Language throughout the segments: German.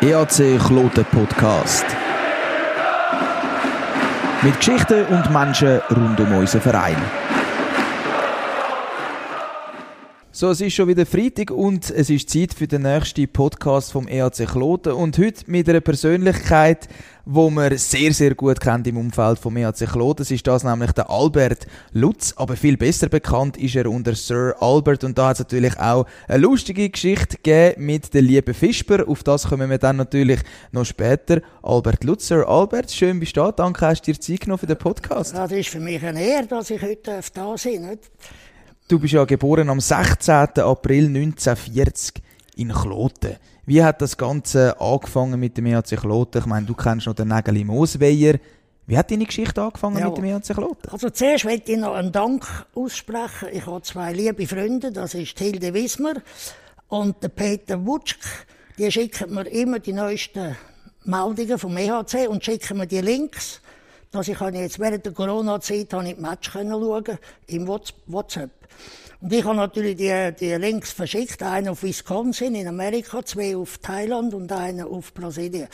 EAC Kloten Podcast. Mit Geschichten und Menschen rund um unseren Verein. So, es ist schon wieder Freitag und es ist Zeit für den nächsten Podcast vom EAC Kloten. Und heute mit einer Persönlichkeit, wo man sehr, sehr gut kennt im Umfeld vom EAC Kloten. Es ist das nämlich der Albert Lutz, aber viel besser bekannt ist er unter Sir Albert. Und da hat es natürlich auch eine lustige Geschichte gegeben mit der lieben Fischber. Auf das kommen wir dann natürlich noch später. Albert Lutz, Sir Albert, schön bist du da. Danke, hast du dir Zeit genommen für den Podcast. Das ist für mich eine Ehre, dass ich heute da sein darf. Du bist ja geboren am 16. April 1940 in Kloten. Wie hat das Ganze angefangen mit dem EAC Kloten? Ich meine, du kennst noch den Nägeli Moosweier. Wie hat deine Geschichte angefangen ja. mit dem EAC Kloten? Also zuerst möchte ich noch einen Dank aussprechen. Ich habe zwei liebe Freunde, das ist Hilde Wismer und der Peter Wutschk. Die schicken mir immer die neuesten Meldungen vom EHC und schicken mir die Links, dass ich jetzt während der Corona-Zeit die Match schauen im WhatsApp. Und ich habe natürlich die, die Links verschickt, einen auf Wisconsin in Amerika, zwei auf Thailand und einen auf Brasilien.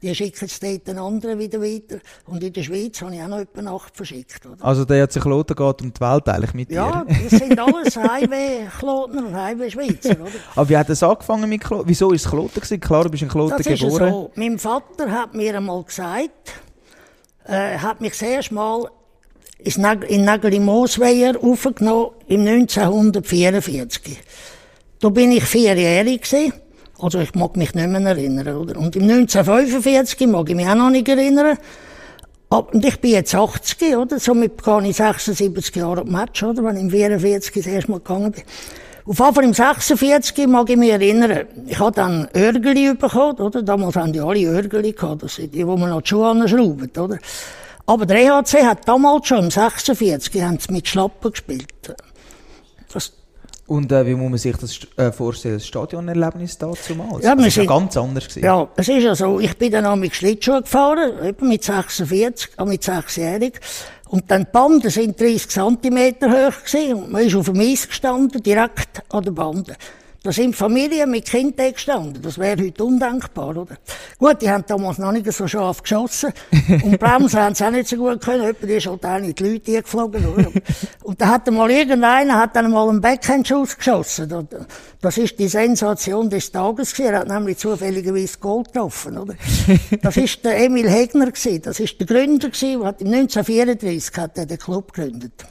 Die schicken es dort den anderen wieder weiter. Und in der Schweiz habe ich auch noch etwa acht verschickt. Oder? Also der hat sich Kloten geht um die Welt eigentlich mit ja, dir? Ja, das sind alles Highway-Klotner und Highway-Schweizer. Oder? Aber wie hat es angefangen mit Kloten? Wieso ist es Kloten gewesen? Klar, du bist in Kloten das geboren. Ist so. Mein Vater hat mir einmal gesagt, äh, hat mich das erste Mal in Nageli Moosweier aufgenommen im 1944. Da bin ich vierjährig gewesen. Also ich mag mich nicht mehr erinnern, oder? Und im 1945 mag ich mich auch noch nicht erinnern. Und ich bin jetzt 80, oder? Somit gehe ich 76 Jahre auf Match, oder? Wenn ich im 44 das erste Mal gegangen bin. Auf Fall im 46 mag ich mich erinnern. Ich habe dann Örgeli bekommen, oder? Damals haben die alle Örgeli gehabt. Das sind die, die man noch die Schuhe anschrauben, oder? Aber der EHC hat damals schon, im 46, haben sie mit Schlappen gespielt. Das und äh, wie muss man sich das äh, vorstellen, das Stadionerlebnis da zumal? Ja, das war ja ganz anders. Gewesen. Ja, es ist ja so, ich bin dann auch mit Schlittschuh gefahren, eben mit 46, auch mit 6-jährig. Und dann die Bande sind 30 cm hoch gewesen, und man ist auf dem Eis gestanden, direkt an der Bande. Da sind Familien mit Kindern gestanden. Das wäre heute undenkbar, oder? Gut, die haben damals noch nicht so scharf geschossen. Und Bremsen haben sie auch nicht so gut können. Jemand ist halt auch nicht die Leute geflogen, oder? Und da hat mal irgendeiner, hat dann mal einen Backhandschuss geschossen. Das ist die Sensation des Tages gewesen. Er hat nämlich zufälligerweise Gold getroffen, oder? Das ist der Emil Hegner gewesen. Das ist der Gründer gewesen, der hat 1934 hat er den Club gegründet.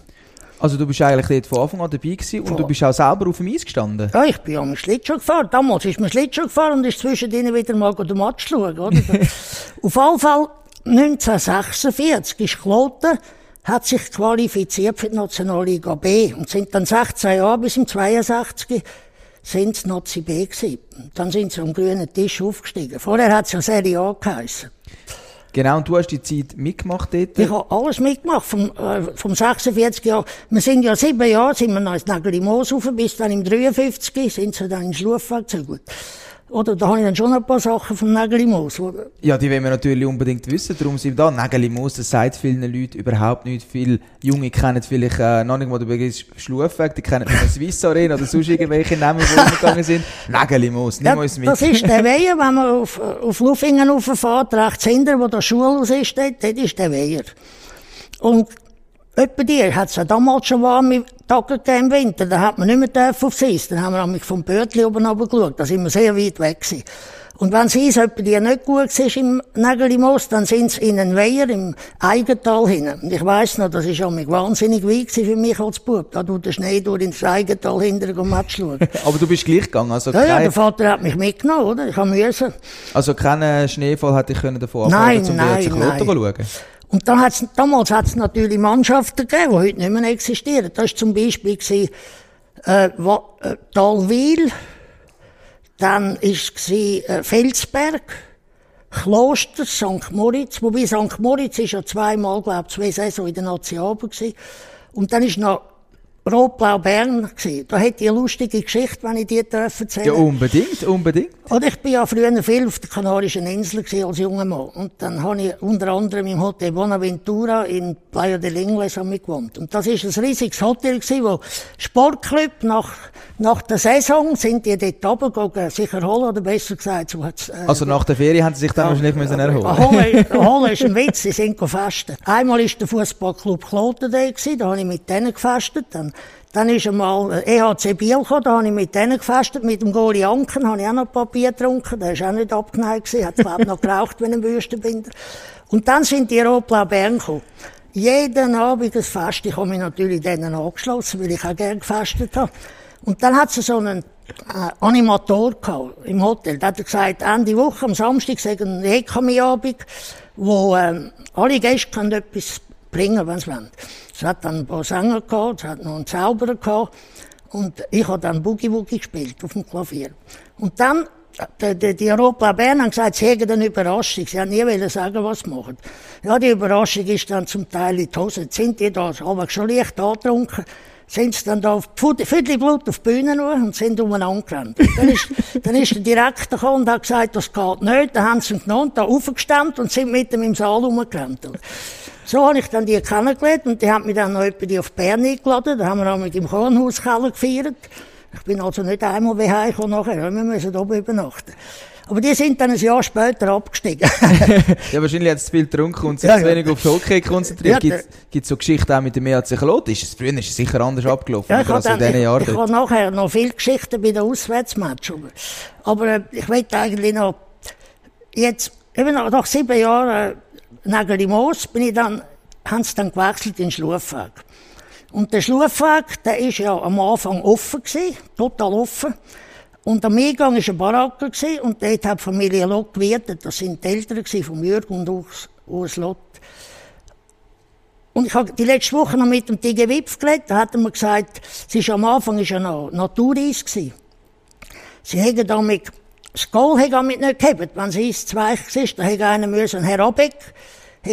Also du bist eigentlich dort von Anfang an dabei gewesen und du bist auch selber auf dem Eis gestanden? Ja, ich bin am Schlittschuh gefahren. Damals ist man Schlittschuh gefahren und ist zwischendrin wieder mal den Match schauen, oder? auf jeden Fall 1946 ist Kloten hat sich qualifiziert für die Nationalliga B und sind dann 16 Jahre bis im 62 sind sie Nazi B gewesen. Dann sind sie am grünen Tisch aufgestiegen. Vorher hat es ja Serie A geheißen. Genau, und du hast die Zeit mitgemacht dort? Ich habe alles mitgemacht, vom, äh, vom 46 Jahr. Wir sind ja sieben Jahre, sind wir noch ins Nageli Moos rauf, bis dann im 53 sind sie dann in Schlufwald gezügelt. Oder da habe ich dann schon ein paar Sachen vom Nägeli-Moos. Ja, die wollen wir natürlich unbedingt wissen. Darum sind wir da. Nägeli-Moos, das sagt vielen Leuten überhaupt nicht. Viele Junge kennen vielleicht äh, noch nicht mal den Begriff Schlufweg. Die kennen nur Swiss Arena oder sonst irgendwelche Namen, die umgegangen sind. Nägeli-Moos, nimm ja, uns mit. Das ist der Weiher, wenn man auf, auf Lufingen rauffährt, rechts hinter, wo das Schulhaus ist, dort, dort ist der Weiher. Und Etwa dir hat es ja damals schon warme Tage im Winter. Da hat man nicht mehr aufs Eis. Dann haben wir nämlich vom Bötli oben runter geschaut. Da sind wir sehr weit weg gewesen. Und wenn das Eis etwa dir nicht gut war im Nägelimoos, dann sind sie in einen Weiher im Eigental hin. Und ich weiss noch, das war auch wahnsinnig weit für mich als Bub. Da tut der Schnee durch ins Eigental hinterher um Match schauen. Aber du bist gleich gegangen? Also ja, ja, der Vater hat mich mitgenommen, oder? Ich habe müssen. Also keinen Schneefall hätte ich davor abhalten können, um nein, dir nein. schauen? Und dann hat's, damals hat es natürlich Mannschaften gegeben, die heute nicht mehr existieren. Das war zum Beispiel gewesen, äh, äh, Talwil, dann war es äh, Felsberg, Kloster, St. Moritz, wobei St. Moritz ist ja zweimal, glaube ich, zwei Saison in der Nazi gewesen. Und dann ist noch Rotblau Bern gewesen. Da hätte ich eine lustige Geschichte, wenn ich die erzählen Ja, unbedingt, unbedingt. Und ich bin ja früher viel auf der Kanarischen Insel gewesen, als junger Mann. Und dann habe ich unter anderem im Hotel Bonaventura in Playa del Ingles gewohnt. Und das ist ein riesiges Hotel gewesen, wo Sportclub nach, nach der Saison sind die dort runtergegangen, sich erholen, oder besser gesagt, so hat's, äh, Also nach der Ferie haben sie sich dann wahrscheinlich müssen erholen. Erholen, erholen ist ein Witz, sie sind gefastet. Einmal ist der Fußballclub Kloten da gewesen, da habe ich mit denen gefastet, dann dann ist einmal EHC Biel gekommen, da habe ich mit denen gefastet, mit dem Goli Anken habe ich auch noch Papier getrunken, der ist auch nicht abgeneigt gewesen, hat glaube noch geraucht wie ein Wüstenbinder. Und dann sind die Rotblau Bern gekommen. Jeden Abend das Fest, ich habe mich natürlich denen angeschlossen, weil ich auch gerne gefastet habe. Und dann hat sie so einen äh, Animator gehabt, im Hotel. Da hat gesagt, Ende Woche, am Samstag, sagen ein EKMI-Abend, wo ähm, alle Gäste können etwas bringen, wenn sie wollen. Es hat dann ein paar Sänger gehabt, es hat noch einen Zauberer gehabt. Und ich habe dann Boogie Woogie gespielt auf dem Klavier. Und dann, die, die, die Europa Bern haben gesagt, sie hätten eine Überraschung. Sie haben nie wollen sagen, was sie machen. Ja, die Überraschung ist dann zum Teil in die Hose. Sind die da, aber schon leicht angetrunken sind sie dann da auf Viertelblut auf die Bühne nur und sind umeinander gerannt. Dann ist, dann ist der Direktor gekommen und hat gesagt, das geht nicht. Dann haben sie ihn genommen, da aufgestemmt und sind mit ihm im Saal rumgerannt. So habe ich dann die kennengelernt und die haben mich dann noch die auf Bern eingeladen. Da haben wir auch mit dem Kornhauskeller gefeiert. Ich bin also nicht einmal wie heimgekommen nachher. Wir müssen oben übernachten. Aber die sind dann ein Jahr später abgestiegen. ja, wahrscheinlich hat es zu viel getrunken und sich ja, zu wenig auf Hockey konzentriert. Ja, Gibt es so Geschichten auch mit dem EAC Klot? Ist es früher ist es sicher anders abgelaufen ja, ich als in diesen Jahren? Ich, ich habe nachher noch viele Geschichten bei den Auswärtsmatchen. Aber äh, ich will eigentlich noch, jetzt, eben nach sieben Jahren Nageli Moos bin ich dann, haben sie dann gewechselt in Schlufweg. Und der Schlufweg, der ist ja am Anfang offen gewesen, total offen. Und am Eingang war ein Baracker gewesen, und dort hat die Familie Lott gewirtet. Das sind die Eltern von Jürgen und Urs, Lott. Und ich habe die letzte Woche noch mit dem Tige Wipf geredet, da hat er mir gesagt, es ist am Anfang ist ja noch Natureis gewesen. Sie haben damit das Goal hat damit nicht gehabt. Wenn es Eis zu weich ist, dann hätte einer müssen, Herr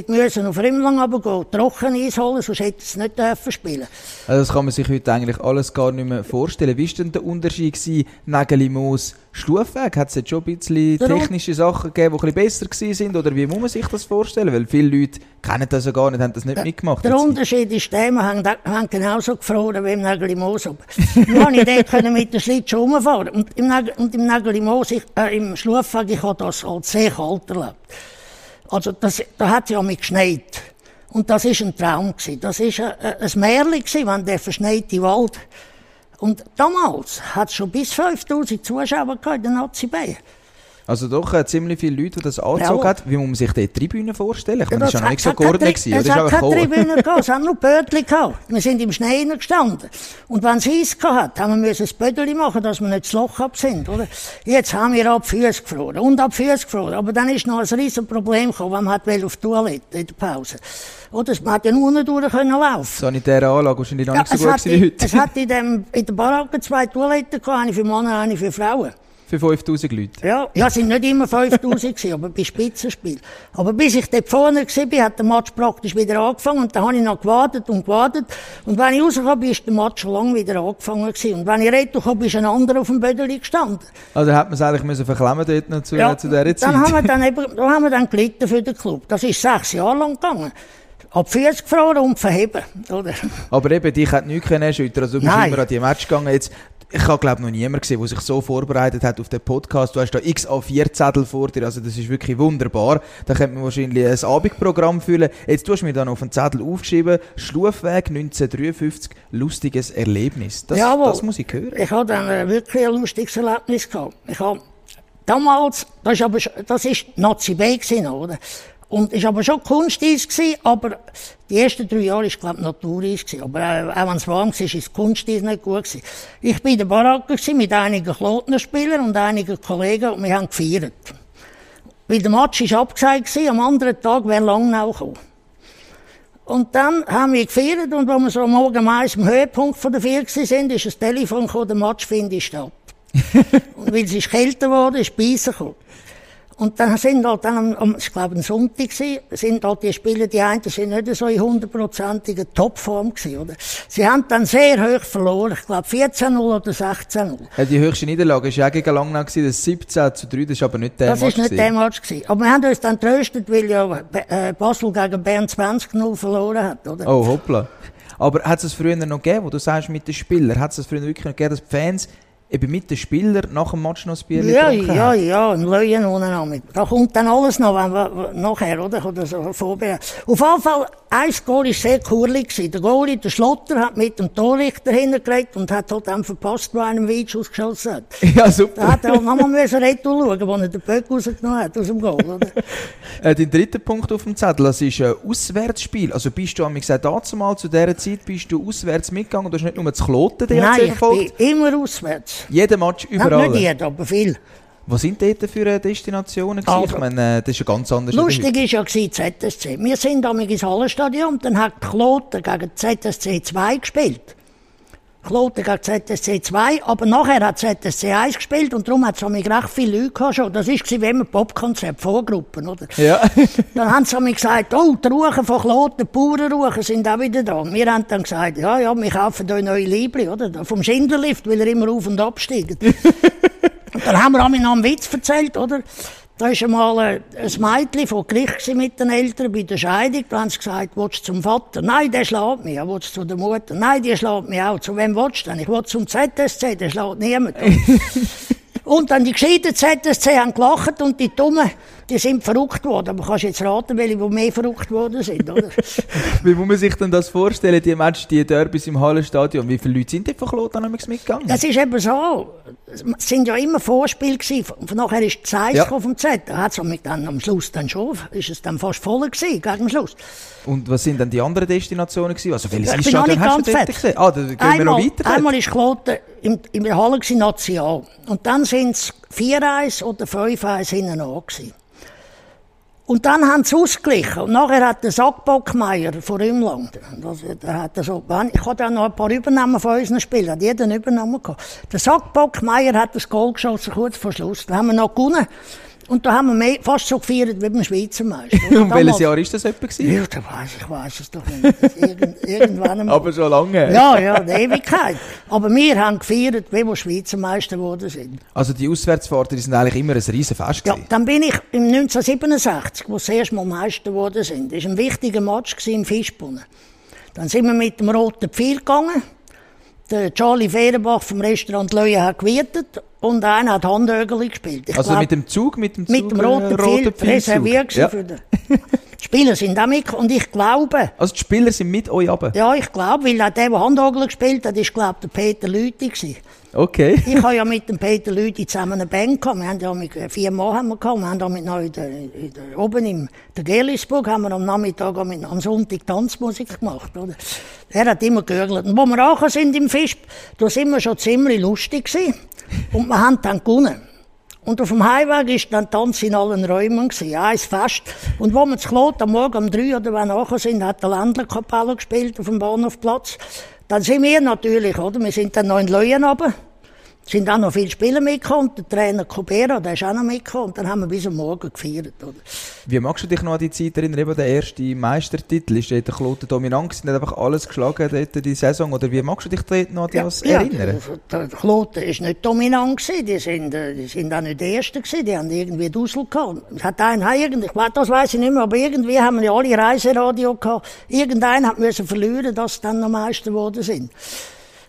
Müssen auf Rimlang runtergehen, trocken Eis holen, sonst hätte es nicht dürfen spielen. Also das kann man sich heute eigentlich alles gar nicht mehr vorstellen. Wie war denn der Unterschied gewesen, Nägeli, Moos, Stufweg? Hat es jetzt schon ein bisschen technische Sachen gegeben, die ein bisschen besser sind? Oder wie muss man sich das vorstellen? Weil viele Leute kennen das ja gar nicht, haben das nicht mitgemacht. Der Unterschied ist der, wir haben, haben genauso gefroren wie im Nägeli Moos. Nur ich dort mit der Schlittschuh rumfahren. Und im, Nagel, und im Nägeli Moos, äh, im Stufweg, ich habe das als sehr kalt erlebt. Also das, da hat ja mit geschneit. Und das ist ein Traum gewesen. Das ist ein, ein Märchen gewesen, wenn der verschneite Wald und damals hat es schon bis 5000 Zuschauer in der Nazi Bayern. Also doch äh, ziemlich viele Leute, die das angezogen ja. Wie muss man sich die Tribüne vorstellen? Ich meine, das war ja nicht so geordnet. Es hat keine Tribüne gehabt, es hat nur Bötchen gehabt. Wir sind im Schnee gestanden. Und wenn es Eis gehabt hat, haben wir ein Bötchen machen, dass wir nicht das Loch ab sind, oder? Jetzt haben wir ab Füße gefroren und ab Füße gefroren. Aber dann ist noch ein riesen Problem gekommen, wenn man hat auf die Toilette in der Pause. Oder man hat ja nur nicht durch können laufen. Sanitäre Anlage wahrscheinlich noch ja, nicht so gut wie heute. Es hat in, dem, in der Baracke zwei Toiletten gehabt, eine für Männer, eine für Frauen für 5000 Leute? Ja, ja, es sind nicht immer 5000 gewesen, aber bei Spitzenspiel. Aber bis ich dort vorne war, hat der Match praktisch wieder angefangen und dann habe ich noch gewartet und gewartet. Und wenn ich rauskam, ist der Match schon lange wieder angefangen gewesen. Und wenn ich retour kam, ist ein anderer auf dem Bödeli gestanden. Also hat man es eigentlich müssen verklemmen dort noch zu, ja, zu dieser Zeit? Dann haben wir dann eben, da haben wir dann gelitten für den Club. Das ist sechs Jahre lang gegangen ab 40 gefroren und verheben, oder? Aber eben, dich hat nichts können erschüttern. Also du bist Nein. immer an die Match gegangen. Jetzt, ich habe glaube noch niemand gesehen, der sich so vorbereitet hat auf den Podcast. Du hast da x A4-Zettel vor dir, also das ist wirklich wunderbar. Da könnte man wahrscheinlich ein Abendprogramm füllen. Jetzt tust du mir dann auf den Zettel aufgeschrieben, Schlufweg 1953, lustiges Erlebnis. Das, Jawohl. das muss ich hören. Ich habe dann wirklich ein lustiges Erlebnis gehabt. Ich habe damals, das ist aber, das ist Nazi B gewesen, oder? Und ist aber schon Kunsteis gewesen, aber die ersten drei Jahre ist, glaube ich, Natureis gewesen. Aber auch, auch wenn es warm war, ist das Kunsteis nicht gut gewesen. Ich bin in der Baracke gewesen, mit einigen Klotnerspielern und einigen Kollegen und wir haben gefeiert. Weil der Match ist abgesagt gewesen, am anderen Tag wäre Langnau gekommen. Und dann haben wir gefeiert und als wir so am Morgen meist am Höhepunkt von der Vier sind, ist das Telefon gekommen, der Match findet statt. und weil es ist kälter geworden, ist Beissen gekommen. Und dann sind halt dann, am, ich glaube, ein Sonntag gewesen, sind halt die Spieler, die einen sind nicht so in hundertprozentiger Topform gewesen, oder? Sie haben dann sehr hoch verloren. Ich glaube, 14-0 oder 16-0. Ja, die höchste Niederlage war ja gegen Langnau, gewesen, das 17 zu 3, das ist aber nicht der Das Match. ist nicht der Match gewesen. Aber wir haben uns dann tröstet, weil ja äh, Basel gegen Bern 20-0 verloren hat, oder? Oh, hoppla. Aber hat es früher noch gegeben, wo du sagst, mit den Spielern, hat es es früher wirklich noch gegeben, dass die Fans eben mit den Spielern nach dem Match noch ein Bier Ja, getrunken ja, haben? ja, ein Löwen unten mit. Da kommt dann alles noch, wenn wir, nachher, oder? Oder so vorbereitet. Auf jeden Fall, ein Goal war sehr cool gewesen. Der Goalie, der Schlotter, hat mit dem Torrichter hingelegt und hat halt dann verpasst, wo einem Weitschuss geschossen hat. Ja, Da super. hat er halt nochmal müssen Retour schauen, wo er den Böck rausgenommen hat aus dem Goal, oder? Äh, dein dritter Punkt auf dem Zettel, das ist ein Auswärtsspiel. Also bist du, wie gesagt, dazu mal zu dieser Zeit, bist du auswärts mitgegangen und du hast nicht nur zu Kloten DRC Nein, ich bin immer auswärts. Jeden Match Nein, überall. nicht jeder, aber viel. Was sind dort für äh, Destinationen? Also, ich meine, äh, das ist ja ganz anders. Lustig war ja gewesen, ZSC. Wir sind damals ins Hallenstadion und dann hat Kloten gegen ZSC 2 gespielt. Kloten gegen ZSC 2, aber nachher hat ZSC 1 gespielt und darum hat es recht viele Leute gehabt schon. Das war wie immer Popkonzert, Vorgruppen, oder? Ja. Dann haben sie damals gesagt, oh, die Ruchen von Kloten, die Bauernruchen sind auch wieder da. Und wir haben dann gesagt, ja, ja, wir kaufen euch neue Liebli, oder? Vom Schindlerlift, weil er immer auf und ab steigt. Und dann haben wir einmal noch einen Witz erzählt, oder? Da war einmal ein Mädchen vor Gericht mit den Eltern bei der Scheidung. Da haben sie gesagt, willst du zum Vater? Nein, der schlägt mich. Ja, willst du zu der Mutter? Nein, die schlägt mich auch. Zu wem willst du denn? Ich will zum ZSC, der schlägt niemand. und dann die gescheiten ZSC haben gelacht und die Dummen, die sind verrückt worden. Aber kannst jetzt raten, welche, die mehr verrückt worden sind, oder? Wie muss man sich denn das vorstellen, die Match, die Derbys im Hallenstadion? Wie viele Leute sind dort von Kloten mitgegangen? Das ist eben so. Es sind ja immer Vorspiele gewesen. Von nachher ist Zeiss Ja. vom Z. Da hat's mit dann am Schluss dann schon, ist es dann fast voll gewesen, gegen Schluss. Und was sind denn die anderen Destinationen gewesen? Also welches ich Stadion nicht hast du ganz dort fertig. gesehen? Ah, da gehen wir einmal, noch weiter. dort. Einmal ist Kloten im, in der Halle gewesen, National. Und dann sind es 4-1 oder 5-1 hinten an gewesen. Und dann haben sie ausgeglichen. Und nachher hat der Sackbockmeier von Rümlang, das, der hat so, ich hatte auch noch ein paar Übernahmen von unseren Spielern, hat jeder einen Übernahmen gehabt. Der Sackbockmeier hat das Goal geschossen, kurz vor Schluss. Da haben wir noch gewonnen. Und da haben wir mehr, fast so gefeiert wie beim Schweizer Meister. Und welches Jahr ist das etwa gewesen? Ja, da weiss ich, weiss es doch nicht. Das Irgend, irgendwann einmal. Aber schon lange. Ja, ja, eine Ewigkeit. Aber wir haben gefeiert, wie wir Schweizer Meister geworden sind. Also die Auswärtsfahrten, die sind eigentlich immer ein riesen Fest Ja, dann bin ich im 1967, wo sie erst mal Meister geworden sind. Das war ein wichtiger Match im Fischbrunnen. Dann sind wir mit dem Roten Pfeil gegangen. Der Charlie Fehrenbach vom Restaurant Löwe hat gewirtet und einer hat Handögeli gespielt. Ich Also glaub, mit dem Zug, mit dem Zug, mit dem äh, Roten Pfeil Pfeilzug. reserviert Ja. für den. Die Spieler sind auch mit und ich glaube, Also die Spieler sind mit euch runter? ja, ich glaube, weil auch der, der Handogel gespielt hat, ist, glaube der Peter Lüthi gewesen. Okay. Ich habe ja mit dem Peter Lüthi zusammen eine Band gehabt. Wir haben ja mit, äh, vier Mann haben wir gehabt. Wir haben damit noch in der, in der, oben im der Gerlisburg haben wir am Nachmittag mit, am Sonntag Tanzmusik gemacht, oder? Er hat immer gehörgelt. Und wo wir angekommen sind im Fisch, da sind wir schon ziemlich lustig gewesen. Und wir haben dann gewonnen. Und auf dem Heimweg ist dann Tanz in allen Räumen gewesen, eins fest. Und wo wir zu Klot am Morgen um drei oder wann nachher sind, hat der Ländlerkapelle gespielt auf dem Bahnhofplatz. Dann sind wir natürlich, oder? Wir sind dann noch in Leuen runter. Sind auch noch viele Spieler mitgekommen. Der Trainer Cobera, der ist auch noch mitgekommen. Und dann haben wir bis am Morgen gefeiert, oder? Wie magst du dich noch an die Zeit erinnern? Eben der erste Meistertitel, ist dort der Kloten dominant gewesen, hat einfach alles geschlagen dort die Saison? Oder wie magst du dich dort noch an das erinnern? Der Kloten ist nicht dominant gewesen. Die sind, äh, die sind auch nicht die Ersten gewesen. Die haben irgendwie Dussel gehabt. Es hat einen, irgendwie, ich weiß, das weiß ich nicht mehr, aber irgendwie haben wir ja alle Reiseradio gehabt. Irgendeiner hat müssen verlieren, dass sie dann noch Meister geworden sind.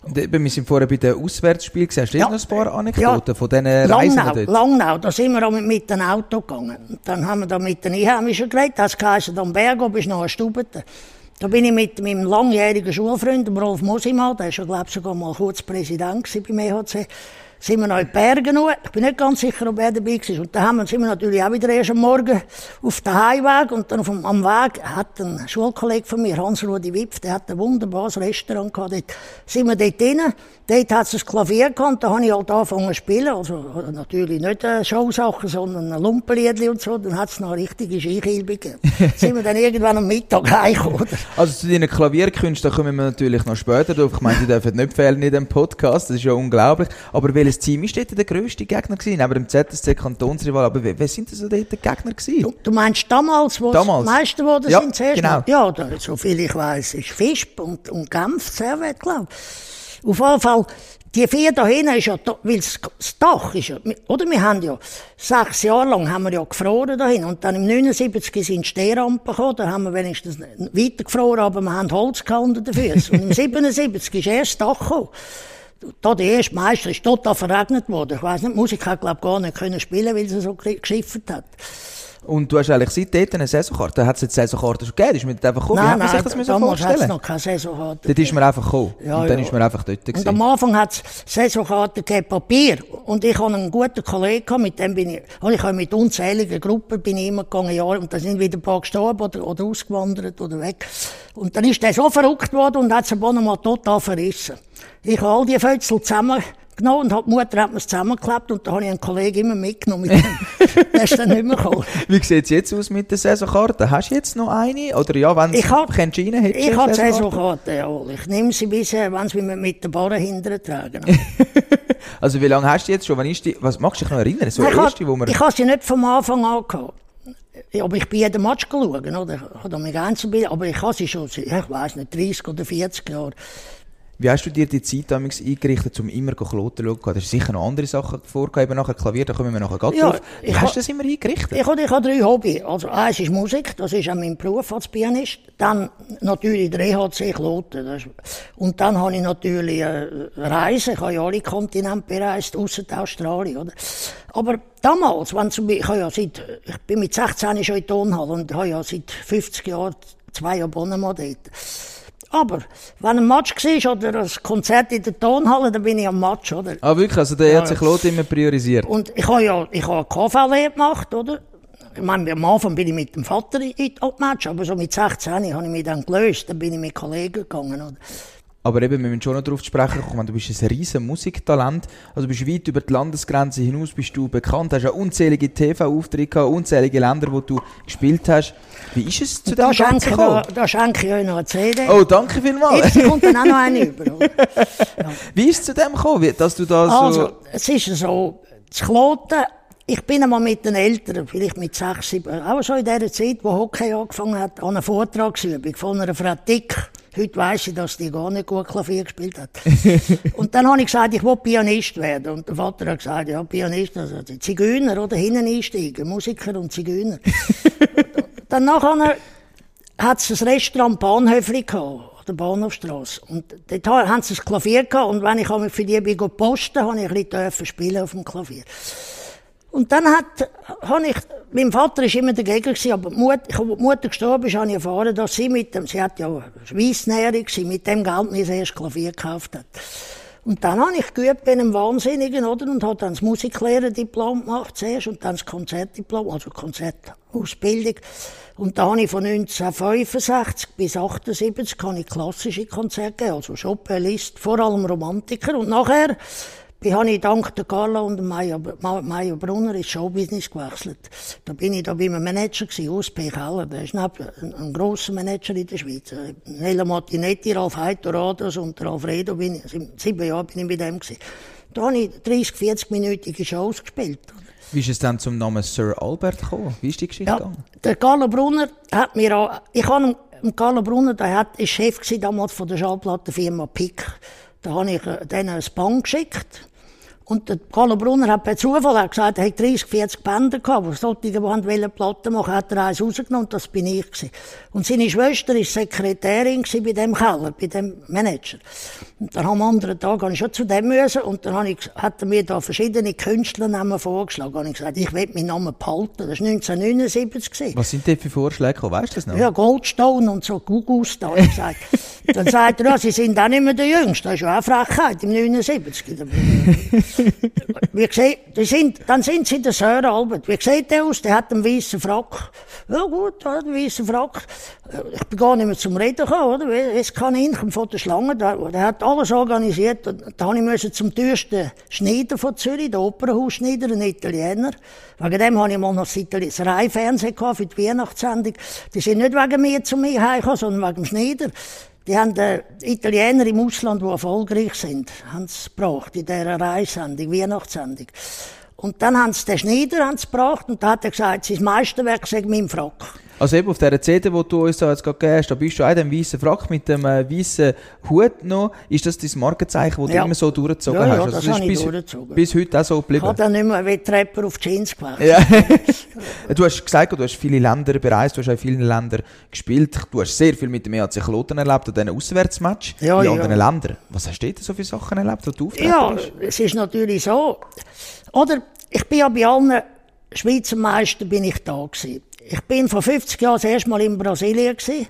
Wir sind vorher bei den Auswärtsspielen. Hast du Ja. noch ein paar Anekdoten von diesen Reisen Langnau, dort? Langnau, da sind wir auch mit, mit dem Auto gegangen. Dann haben wir da mit den Einheimischen geredet. Das heisst, am Berg oben ist noch ein Stubete. Da bin ich mit meinem langjährigen Schulfreund, Rolf Mosimal, der war ja, glaube ich, sogar mal kurz Präsident beim EHC, sind wir noch in die Berge hoch. Ich bin nicht ganz sicher, ob er dabei war. Und da haben wir, sind wir natürlich auch wieder erst am Morgen auf den Heimweg. Und dann dem, am Weg hat ein Schulkollege von mir, Hans-Rudi Wipf, der hat ein wunderbares Restaurant gehabt. Dort sind wir dort drin. Dort hat es ein Klavier gehabt. Da habe ich halt angefangen zu spielen. Also, natürlich nicht äh, Showsachen, sondern ein Lumpenliedli und so. Dann hat es noch eine richtige Skikilbe gegeben. sind wir dann irgendwann am Mittag heimgekommen. Also zu deinen Klavierkünsten kommen wir natürlich noch später drauf. Ich meine, die dürfen nicht fehlen in diesem Podcast, das ist ja unglaublich. Aber welches Welches Team war dort der grösste Gegner gewesen? Neben dem ZSC Kantonsrival, aber wer, wer sind denn so dort die Gegner gewesen? Du, meinst damals, wo Damals. es Meister geworden Ja, sind zuerst? genau. Ja, da, so viel ich weiß, ist Fisp und, und Genf sehr weit, glaube ich. Auf jeden Fall, die vier da hinten ist ja, weil das Dach ist ja, oder wir haben ja, sechs Jahre lang haben wir ja gefroren dahin und dann im 79 sind die Stehrampen gekommen, da haben wir wenigstens weiter gefroren, aber wir haben Holz unter den Füßen. Und im 77 ist erst das Dach gekommen. Da der erste Meister ist total verregnet worden. Ich weiss nicht, die Musik hat, glaub gar nicht können spielen, weil sie so geschifft hat. Und du hast eigentlich seit dort eine Saisonkarte. Hat es jetzt Saisonkarte schon gegeben? Ist mir dort einfach gekommen? Wie hat man sich das vorstellen? noch keine Saisonkarte. Dort ist man einfach gekommen. Ja, und dann ja. ist man einfach dort Und gewesen. am Anfang hat es Saisonkarte gegeben, Papier. Und ich hatte einen guten Kollegen, mit dem bin ich, und ich habe mit unzähligen Gruppen bin ich immer gegangen, ja, und da sind wieder ein paar gestorben oder, oder ausgewandert oder weg. Und dann ist der so verrückt worden und hat es am mal total verrissen. Ich habe all die Fötzel zusammengenommen und hab- die Mutter hat mir zusammengeklebt und da habe ich einen Kollegen immer mitgenommen der ist dann nicht mehr gekommen. Wie sieht es jetzt aus mit der Saisonkarte? Hast du jetzt noch eine? Oder ja, wenn Ich hab- es rein hättest Ich habe die Saisonkarte, jawohl. Ich nehme sie bisher, wenn sie mich mit den Barren hinterher tragen. Also wie lange hast du jetzt schon? Wann ist die, was magst du dich noch erinnern? So ich erste, wo habe wir... ich habe sie nicht vom Anfang an gehabt. Ja, Aber ich bin jeden Match schauen, oder? Ich habe mich einzubilden, aber ich habe sie schon, ich weiß nicht, 30 oder 40 Jahre. Wie hast du dir die Zeit damals eingerichtet, um immer Kloten zu schauen? Da hast sicher noch andere Sachen vorgegeben, eben nachher Klavier, da kommen wir nachher gerade Ja, drauf. Wie ich hast ha- du das immer eingerichtet? Ich habe, ich habe drei Hobbys. Also eins ist Musik, das ist auch mein Beruf als Pianist. Dann natürlich der EHC Kloten. Das ist, und dann habe ich natürlich äh, Reisen. Ich habe ja alle Kontinente bereist, ausser Australien. Oder? Aber damals, wenn zum Beispiel, ich, ja seit, ich bin mit 16 schon in Tonhalle und habe ja seit 50 Jahren zwei Abonnements dort. Aber wenn ein Match war oder ein Konzert in der Tonhalle, dann bin ich am Match, oder? Ah, wirklich? Also der hat sich Kloten immer priorisiert. Und ich habe ja, ich habe KV-Lehre gemacht, oder? Ich meine, am Anfang bin ich mit dem Vater in in die Match, aber so mit 16 habe ich mich dann gelöst, dann bin ich mit Kollegen gegangen, oder? Aber eben, wir müssen schon noch darauf zu sprechen kommen, du bist ein riesen Musiktalent, also du bist weit über die Landesgrenze hinaus bist du bekannt, hast ja unzählige TV-Auftritte gehabt, unzählige Länder, wo du gespielt hast. Wie ist es zu dem Da schenke, Ganzen da, gekommen? da schenke ich euch noch eine CD. Oh, danke vielmals. Jetzt kommt dann auch noch eine über. Oder? Wie ist es zu dem gekommen, dass du da so... Also, es ist so, das Kloten, ich bin einmal mit den Eltern, vielleicht mit sechs, sieben, auch so in der Zeit, wo Hockey angefangen hat, an einer Vortragsübung von einer Frau Dick. Heute weiss ich, dass die gar nicht gut Klavier gespielt hat. und dann habe ich gesagt, ich will Pianist werden. Und der Vater hat gesagt, ja, Pianist, also die Zigeuner, oder? Hinten einsteigen, Musiker und Zigeuner. dann nachher hat es ein Restaurant Bahnhöfli gehabt, der Bahnhofstrasse. Und dort ha- haben sie ein Klavier gehabt. Und wenn ich für die bin posten, habe ich ein bisschen spielen auf dem Klavier. Und dann hat, habe ich, mein Vater ist immer dagegen gewesen, aber die Mutter, ich, als die Mutter gestorben ist, habe ich erfahren, dass sie mit dem, sie hat ja Schweissnäherin gewesen, mit dem Geld mir das erste Klavier gekauft hat. Und dann habe ich geübt bei einem Wahnsinnigen, oder? Und habe dann das Musiklehrerdiplom gemacht zuerst und dann das Konzertdiplom, also Konzertausbildung. Und da habe ich von 1965 bis 78 habe ich klassische Konzerte gegeben, also Chopin, Liszt, vor allem Romantiker. Und nachher bin habe ich dank der Carla und dem Mario, Ma- Mario Brunner ins Showbusiness gewechselt. Da bin ich da bei einem Manager gewesen, Urs.P. Keller. Der ist ein, ein grosser Manager in der Schweiz. Nella Martinetti, Ralf Heitorados und Alfredo bin ich, sieb- sieben Jahre bin ich bei dem gewesen. Da habe ich 30, 40-minütige Shows gespielt. Wie ist es dann zum Namen Sir Albert gekommen? Wie ist die Geschichte Ja, gegangen? der Carlo Brunner hat mir auch, ich habe dem Carlo Brunner, der hat, ist Chef gewesen damals von der Schallplattenfirma Pick. Da habe ich äh, denen ein Band geschickt. Und der Carlo Brunner hat per Zufall hat gesagt, er hat 30, 40 Bänder gehabt, die solche, die wollten Platten machen, hat er eins rausgenommen, das bin ich gewesen. Und seine Schwester ist Sekretärin gewesen bei dem Keller, bei dem Manager. Und dann am anderen Tag habe ich schon zu dem müssen, und dann ich, hat er mir da verschiedene Künstlernamen vorgeschlagen. Und ich gesagt, ich will meinen Namen behalten. Das war 1979 gewesen. Was sind denn für Vorschläge gekommen? Weißt du das noch? Ja, Goldstone und so, Gugus da, ich gesagt. Dann sagt er, ja, Sie sind auch nicht mehr der Jüngste. Das ist ja auch Frechheit, im 79. Wie sieht, die sind, dann sind Sie der Sir Albert. Wie sieht der aus? Der hat einen weißen Frack. Ja gut, der hat einen weißen Frack. Ich bin gar nicht mehr zum Reden gekommen, oder? Wie- Das Kaninchen von der Schlange, der, der hat alles organisiert. Da habe ich müssen zum teuersten Schneider von Zürich, der Opernhausschneider, ein Italiener. Wegen dem habe ich mal noch das Reihenfernsehen für die Weihnachtssendung. Die sind nicht wegen mir zu mir heimgekommen, sondern wegen dem Schneider. Die haben äh, Italiener im Ausland, die erfolgreich sind, haben es gebracht in dieser Reissendung, Weihnachtssendung. Und dann haben sie den Schneider gebracht und da hat er gesagt, sein Meisterwerk sei mein Frack. Also eben auf dieser CD, die du uns da jetzt gerade gegeben hast, da bist du auch in dem weißen Frack mit dem äh, weißen Hut noch. Ist das dein Markenzeichen, das ja. du immer so durchgezogen ja, hast? Ja, also das, das ist bis, durchgezogen. bis heute auch so geblieben? Ich habe dann nicht mehr wie Trapper auf Jeans gewechselt. Ja. du hast gesagt, du hast viele Länder bereist, du hast auch in vielen Ländern gespielt. Du hast sehr viel mit dem EAC Kloten erlebt, an diesen Auswärtsmatch ja, in anderen Ländern. Was hast du da so viele Sachen erlebt, wo du Ja, es ist natürlich so. Oder, ich bin ja bei allen Schweizer Meistern bin ich da gewesen. Ich bin vor 50 Jahren das erste Mal in Brasilien gewesen.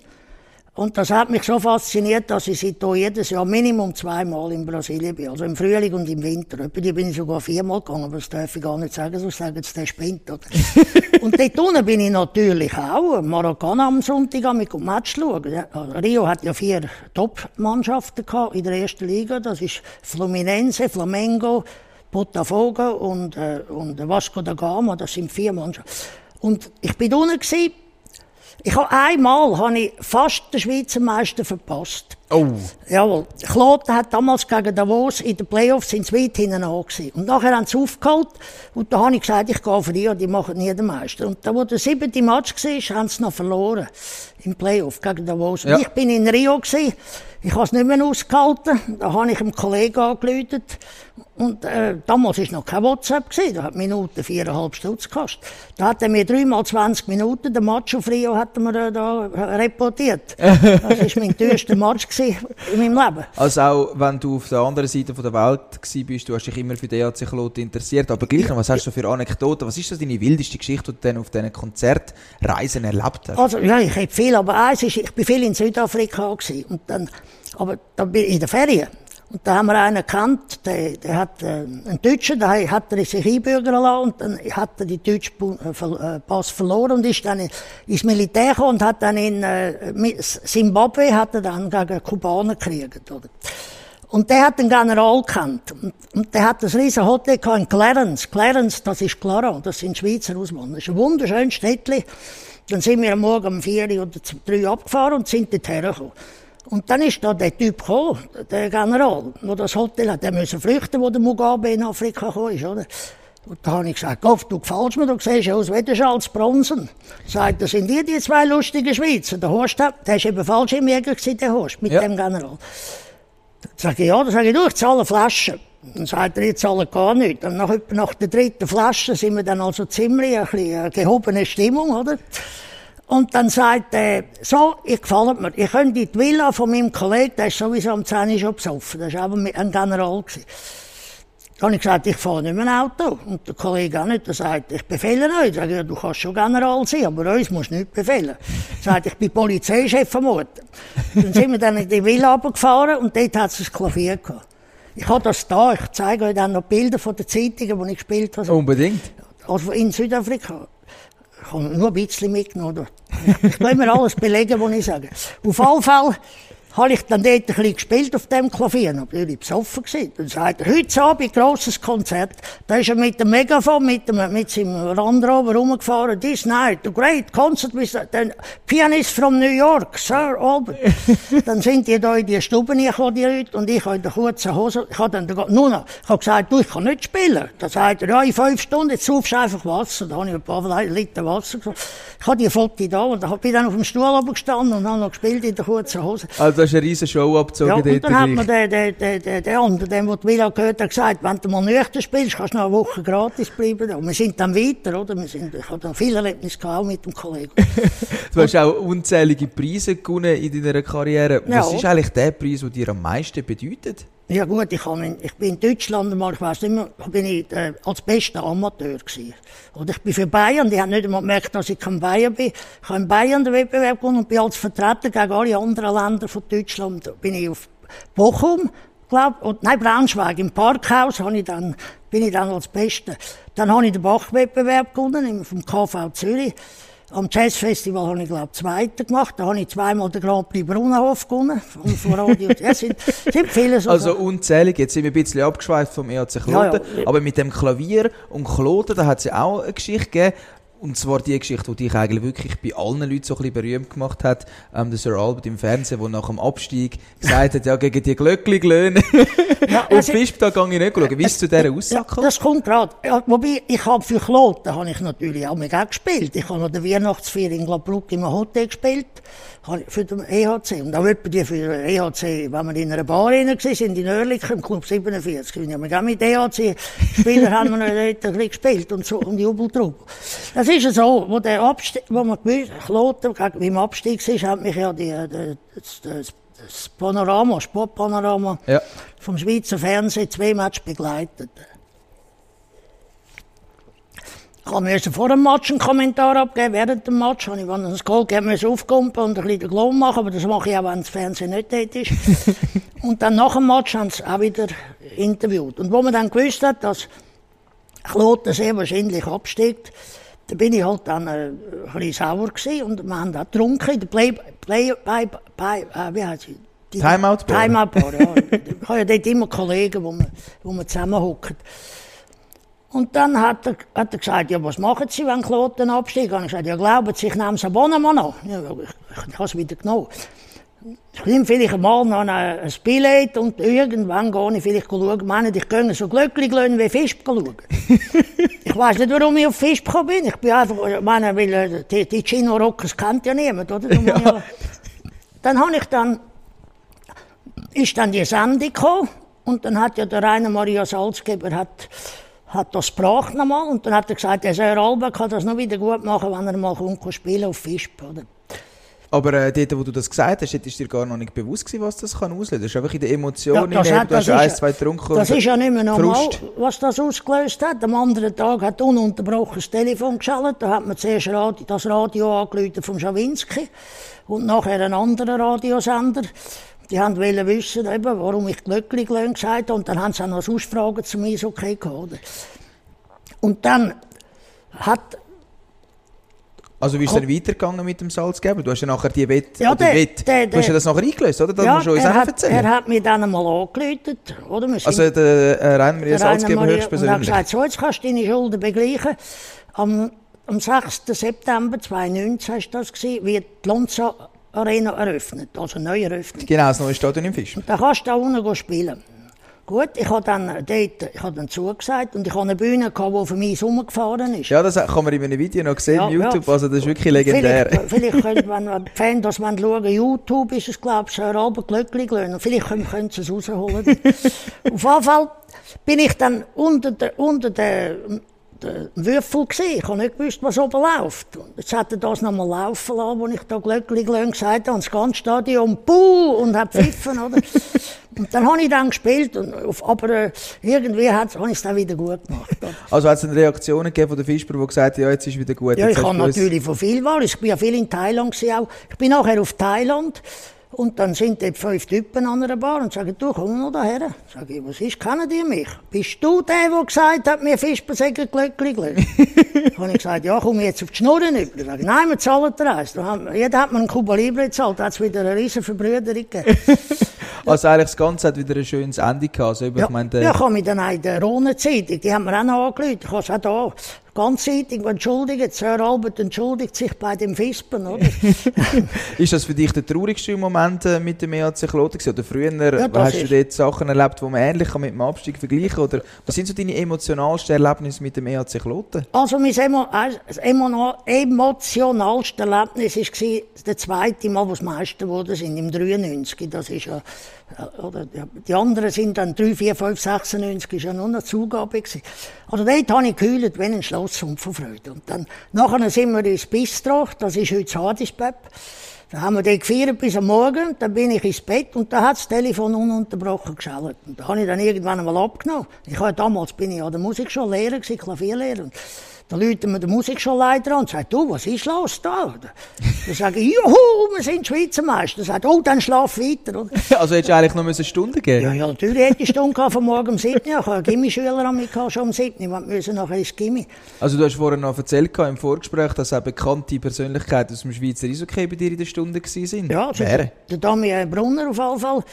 Und das hat mich so fasziniert, dass ich seitdem jedes Jahr Minimum zweimal in Brasilien bin. Also im Frühling und im Winter. Die bin ich sogar viermal gegangen, aber das darf ich gar nicht sagen, sonst sagen sie, der spinnt. Oder? und dort unten bin ich natürlich auch. Marokkaner am Sonntag mit dem Match schauen. Rio hat ja vier Top-Mannschaften in der ersten Liga. Das ist Fluminense, Flamengo, Botafogo und, äh, und Vasco da Gama. Das sind vier Mannschaften. Und ich bin unten gewesen. Ich habe einmal habe ich fast den Schweizer Meister verpasst. Oh. Jawohl. Kloten hat damals gegen Davos in den Playoffs sind weit hinten Und nachher haben sie aufgeholt. Und da habe ich gesagt, ich gehe auf Rio, die machen nie den Meister. Und da, wo der siebte Match war, haben sie noch verloren. Im Playoff gegen Davos. Ja. Und ich bin in Rio gewesen. Ich habe es nicht mehr ausgehalten. Da habe ich einem Kollegen angerufen. Und äh, damals war noch kein WhatsApp. Gewesen. Da hat Minuten viereinhalb Stutz gekostet. Da hat er mir dreimal 20 Minuten, den Match auf Rio, hat er mir äh, da reportiert. das war mein teuerster Match in meinem Leben. Also auch, wenn du auf der anderen Seite der Welt bist, du hast dich immer für den EAC Kloten interessiert, aber gleich noch, was hast du für Anekdoten? Was ist das deine wildeste Geschichte, die du dann auf diesen Konzertreisen erlebt hast? Also, ja, ich habe viel, aber eins ist, ich bin viel in Südafrika gewesen. Und dann, aber da bin ich in der Ferien. Und da haben wir einen gekannt, der, der hat, äh, einen Deutschen, da hat er sich einbürgern lassen und dann hat er den deutschen äh, Pass verloren und ist dann ins Militär gekommen und hat dann in äh, Zimbabwe hat er dann gegen Kubaner gekriegt, oder? Und der hat den General gekannt. Und, der hat das riesen Hotel in Clarence. Clarence, das ist Clara, das sind Schweizer Auswanderer. Das ist ein wunderschönes Städtchen. Dann sind wir am Morgen um vier oder drei abgefahren und sind dort hergekommen. Und dann ist da der Typ gekommen, der General, der das Hotel hat. Der musste flüchten, wo der Mugabe in Afrika gekommen ist, oder? Und da habe ich gesagt, Gott, du gefällst mir, du siehst aus wie der Charles Bronson. Sagt, das sind die, die zwei lustigen Schweizer. Der Horst, der war eben Fallschirmjäger gewesen, der Horst, mit ja. dem General. Dann sage ich, ja, dann sage ich, du, ich zahle Flaschen. Dann sagt er, ich zahle gar nichts. Und nach, nach der dritten Flasche sind wir dann also ziemlich ein bisschen eine gehobene Stimmung, oder? Und dann sagt er, so, ich gefällt mir, ich könnte in die Villa von meinem Kollegen, der ist sowieso am 10 schon besoffen, das war aber ein General. Gewesen. Dann habe ich gesagt, ich fahre nicht mehr ein Auto. Und der Kollege auch nicht. Er sagt, ich befehle nicht. Ich sage, ja, du kannst schon General sein, aber uns musst du nicht befehlen. Er sagt, ich bin Polizeichef Ort. Dann sind wir dann in die Villa runtergefahren und dort hat es ein Klavier gehabt. Ich habe das da, ich zeige euch dann noch Bilder von den Zeitungen, die ich gespielt habe. Unbedingt. Also in Südafrika. Ich habe nur ein bisschen mitgenommen. Ich kann mir alles belegen, was ich sage. Auf jeden Fall habe ich dann dort ein bisschen gespielt auf dem Klavier. Natürlich besoffen gewesen. Dann sagt er, heute Abend grosses Konzert. Da ist er mit dem Megafon, mit, dem, mit seinem Land Rover rumgefahren. This night, a great concert with the pianist from New York, Sir Albert. dann sind die da in die Stube gekommen, die Leute, und ich habe in der kurzen Hose, ich habe dann, nur noch, ich habe gesagt, du, ich kann nicht spielen. Dann sagt er, ja, in fünf Stunden, jetzt saufst du einfach Wasser. Da habe ich ein paar Liter Wasser gesagt. Ich habe die Fotos da, und dann bin ich dann auf dem Stuhl gestanden und habe noch gespielt in der kurzen Hose. Also, du hast eine riesige Show abgezogen ja, und dann hat mir der, der, der, der, der andere, der, der die Villa gehört hat, gesagt, wenn du mal nüchtern spielst, kannst du noch eine Woche gratis bleiben. Und wir sind dann weiter, oder? Wir sind, ich habe viel Erlebnis gehabt mit dem Kollegen. du hast auch unzählige Preise gewonnen in deiner Karriere. Was Ja. ist eigentlich der Preis, der dir am meisten bedeutet? Ja gut, ich, in, ich bin in Deutschland mal, ich weiss nicht mehr, bin ich äh, als bester Amateur gewesen. Oder ich bin für Bayern, die haben nicht einmal gemerkt, dass ich kein Bayern bin. Ich habe in Bayern den Wettbewerb gewonnen und bin als Vertreter gegen alle anderen Länder von Deutschland, bin ich auf Bochum, glaub, und, nein, Braunschweig, im Parkhaus habe ich dann, bin ich dann als Bester. Dann habe ich den Bach-Wettbewerb gewonnen, vom KV Zürich. Am Jazzfestival habe ich, glaube Zweiter gemacht. Da habe ich zweimal den Grand Prix Brunnenhof gewonnen. Vom, vom Radio. ja, sind, sind viele so Also unzählig, jetzt sind wir ein bisschen abgeschweift vom EAC Kloten, Ja, ja. aber mit dem Klavier und Kloten, da hat es ja auch eine Geschichte gegeben. Und zwar die Geschichte, die dich eigentlich wirklich bei allen Leuten so ein bisschen berühmt gemacht hat. Ähm, der Sir Albert im Fernsehen, der nach dem Abstieg gesagt hat, ja, gegen die Glöckli-Glöhne. Ja, Auf Fisp, da gehe ich nicht schauen. Wie ist zu dieser Aussage ja, Das kommt gerade. Ja, wobei, ich habe für Kloten habe ich natürlich auch mega gespielt. Ich habe noch den Weihnachtsfeier in Glabruck im Hotel gespielt für den EHC. Und auch etwa die für den EHC, wenn wir in einer Bar rein sind, in Oerlikon, im Club 47, wir haben auch mit EHC-Spielern haben wir dort gespielt und so, und Jubeltrupp. Das ist ja so, wo der Abstieg, wo man gewusst, Kloten, beim Abstieg war, hat mich ja die, die, das, das, das Panorama, Sportpanorama ja. vom Schweizer Fernsehen zwei Matches begleitet. Ich musste vor dem Match einen Kommentar abgeben. Während dem Match habe ich, wenn es Goal gegeben musste aufkumpen und ein bisschen den Glauben machen. Aber das mache ich auch, wenn das Fernsehen nicht dort ist. und dann nach dem Match haben sie auch wieder interviewt. Und wo man dann gewusst hat, dass Kloten sehr wahrscheinlich absteigt, da bin ich halt dann äh, ein bisschen sauer gewesen und wir haben da getrunken der Play, Play, by, by, äh, wie heißt die? Timeout Bar. Timeout Bar, ja. ich habe ja dort immer Kollegen, wo wir, wo wir zusammenhocken. Und dann hat er, hat er gesagt, ja, was machen Sie, wenn Kloten absteigen? Und ich gesagt, ja, glauben Sie, ich nehme das Abonnement an. Ja, ich, ich habe es wieder genommen. Ich nehme vielleicht mal noch ein Billett und irgendwann gehe ich vielleicht schauen. Meine, ich gehe so glücklich wie Fisch schauen. ich weiß nicht, warum ich auf Fisch gekommen bin. Ich bin einfach, ich meine, weil äh, die, die Chino Rockers kennt ja niemand, oder? Ja. Dann habe ich dann, ist dann die Sendung gekommen und dann hat ja der Rainer Maria Salzgeber hat hat das gebracht nochmal und dann hat er gesagt, der Sir Albert kann das noch wieder gut machen, wenn er mal kommt, spielen auf Fisp, oder? Aber äh, dort, wo du das gesagt hast, ist dir gar noch nicht bewusst gewesen, was das kann auslösen. Das ist einfach in der Emotion, ja, das hat, du hast ein, zwei getrunken. Das ist ja nicht mehr normal, was das ausgelöst hat. Am anderen Tag hat ununterbrochen das Telefon geschaltet. Da hat man zuerst Radio, das Radio angerufen vom Schawinski und nachher einen anderen Radiosender. Die haben wollen wissen, eben, warum ich Glöckli gesagt habe. Und dann haben sie auch noch Ausfragen zum Eishockey gehabt. Und dann hat also wie ist es dann weitergegangen mit dem Salzgeber? Du hast ja nachher die Wett, ja, der, Wett. Der, der, du hast ja das nachher eingelöst, oder? Das ja, musst du uns er hat, erzählen. er hat mich dann einmal angeläutet, oder? Wir also der äh, Rainer Maria Salzgeber höchstpersönlich? Und er hat gesagt, so, jetzt kannst du deine Schulden begleichen. Am, am 6. September 2019 war das, gewesen, wird die Lonza Arena eröffnet, also neu eröffnet. Genau, das neue Stadion im Fisch. Und da kannst du da unten spielen. Gut, ich habe dann dort, ich habe dann zugesagt und ich habe eine Bühne gehabt, die für mich rumgefahren ist. Ja, das kann man in einem Video noch sehen, ja, YouTube, ja. also das ist wirklich legendär. Vielleicht, vielleicht können, wenn die Fans das schauen YouTube ist es, glaube ich, Sir Albert Glöckli gelöhnt. Vielleicht können, können sie es rausholen. Auf jeden Fall bin ich dann unter der, unter der äh, Würfel gesehen. Ich habe nicht gewusst, was oben läuft. Und jetzt hat er das nochmal laufen lassen, als ich da glücklich gesagt habe, das ganze Stadion puh und hat pfiffen, oder? und dann habe ich dann gespielt, und, aber äh, irgendwie hat, habe ich es dann wieder gut gemacht. Also hat es eine Reaktion gegeben von den Fischern, die gesagt haben, ja, jetzt ist wieder gut. Ja, ich habe natürlich von viel Wahl. Ich bin ja viel in Thailand gewesen auch. Ich bin nachher auf Thailand. Und dann sind dort fünf Typen an einer Bar und sagen, du, komm noch daher. Sag ich, was ist, kennen die mich? Bist du der, der gesagt hat, mir Fischbesäger glücklich Habe ich gesagt, ja, komm jetzt auf die Schnurren über. Sag ich, nein, wir zahlen den Rest. Jeder hat mir einen Kuba Libre gezahlt, da hat es wieder eine riesen Verbrüderung gegeben. also eigentlich das Ganze hat wieder ein schönes Ende gehabt. Also, ja, ich meine, ja, ich habe dann in der Rhone-Zeitung, die haben mir auch noch angerufen. Ich habe es auch da ganzseitig entschuldigt. Sir Albert entschuldigt sich bei dem Fispen, oder? ist das für dich der traurigste Moment äh, mit dem EAC Kloten Oder früher ja, hast du dort Sachen erlebt, die man ähnlich mit dem Abstieg vergleichen kann? Oder was sind so deine emotionalsten Erlebnisse mit dem EAC Kloten? Also mein emo emotionalste Erlebnis war der zweite Mal, wo es Meister wurde, sind im 93. Das ist ja oder die anderen sind dann 3, 4, 5, 96, ist ja nur eine Zugabe gewesen. Also dort habe ich gehüllt wie ein Schlossum von Freude. Und dann, nachher sind wir ins Bistro, das ist heute Hadisbeb. Da haben wir dort gefeiert bis am Morgen, dann bin ich ins Bett und da hat das Telefon ununterbrochen geschaltet. Und da habe ich dann irgendwann einmal abgenommen. Ich habe damals, bin ich an der Musikschule Lehrer gewesen, Klavierlehrer. Und dann läutet mir der Musikschulleiter an und sagt, du, was ist los da? Dann sage ich, juhu, wir sind Schweizer Meister. Dann sagt oh, dann schlaf weiter. Oder? Also hättest du eigentlich noch eine Stunde geben Ja, ja, natürlich hätte ich eine Stunde von morgen um 7 Ich hatte Gimmischüler an mich schon um 7 Wir müssen nachher ins Gimmi. Also du hast vorhin noch erzählt im Vorgespräch, dass auch bekannte Persönlichkeiten aus dem Schweizer Eishockey bei dir in der Stunde waren. Ja, also der Damian Brunner auf jeden Fall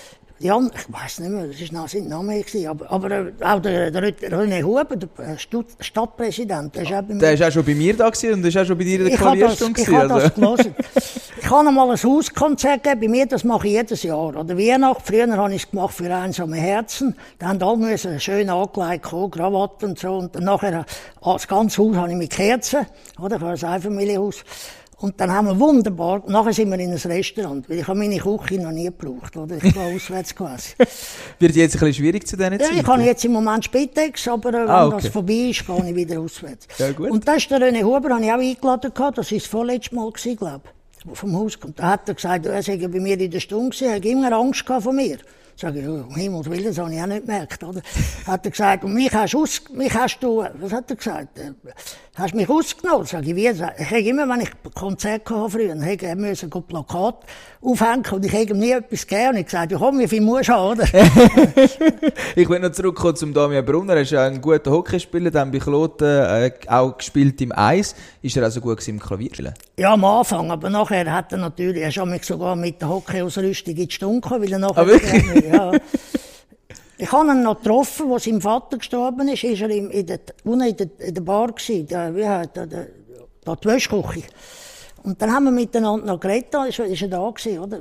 anderen, ich weiß nicht mehr, das war sein Name, aber, aber äh, auch der, der René Huber, der Stadt, Stadtpräsident, der ist auch bei mir. Der ist auch schon bei mir da gewesen und ist auch schon bei dir in der Klavierstunde Ich habe das, ich also. das Ich habe einmal ein Hauskonzert gegeben, bei mir, das mache ich jedes Jahr. Oder Weihnachten, früher habe ich es gemacht für einsame Herzen. Da haben alle müssen schön angelegt kommen, Krawatte und so. Und dann nachher, das ganze Haus habe ich mit Kerzen, oder? Habe ein Einfamilienhaus. Und dann haben wir wunderbar, nachher sind wir in ein Restaurant, weil ich habe meine Küche noch nie gebraucht, oder? Ich war auswärts quasi. Wird jetzt ein bisschen schwierig zu diesen Zeiten? Ja, ich habe jetzt im Moment Spitex, aber äh, ah, wenn okay. das vorbei ist, gehe ich wieder auswärts. Ja, gut. Und das ist der René Huber, habe ich auch eingeladen gehabt, das war das vorletzte Mal, glaube ich, vom Haus kommt. Da hat er gesagt, er sei bei mir in der Stunde gewesen, er hat immer Angst gehabt von mir. Sag ich, um Himmels Willen, das habe ich auch nicht gemerkt, oder? Hat er gesagt, und mich hast, aus, mich hast du, was hat er gesagt? Hast mich ausgenommen? Sag ich, wie? Ich habe immer, wenn ich Konzert hatte früher, dann hätte ich müssen ein Plakat aufhängen und ich hätte ihm nie etwas gegeben. Und ich gesagt, ja komm, wie viel musst du haben, oder? ich will noch zurückkommen zum Damian Brunner. Er ist ja ein guter Hockeyspieler, dann bei Kloten äh, auch gespielt im Eis. Ist er also gut im Klavierspielen? Ja, am Anfang, aber nachher hat er natürlich, er ist mich sogar mit der Hockeyausrüstung in die Stunde gekommen, weil er nachher... Ah, wirklich? Ja. Ich habe ihn noch getroffen, als sein Vater gestorben ist. Ist er in, in der, in der, in der Bar gewesen, der, wie heißt der, der, der die Wäschküche. Und dann haben wir miteinander noch geredet, da ist, ist er da gewesen, oder?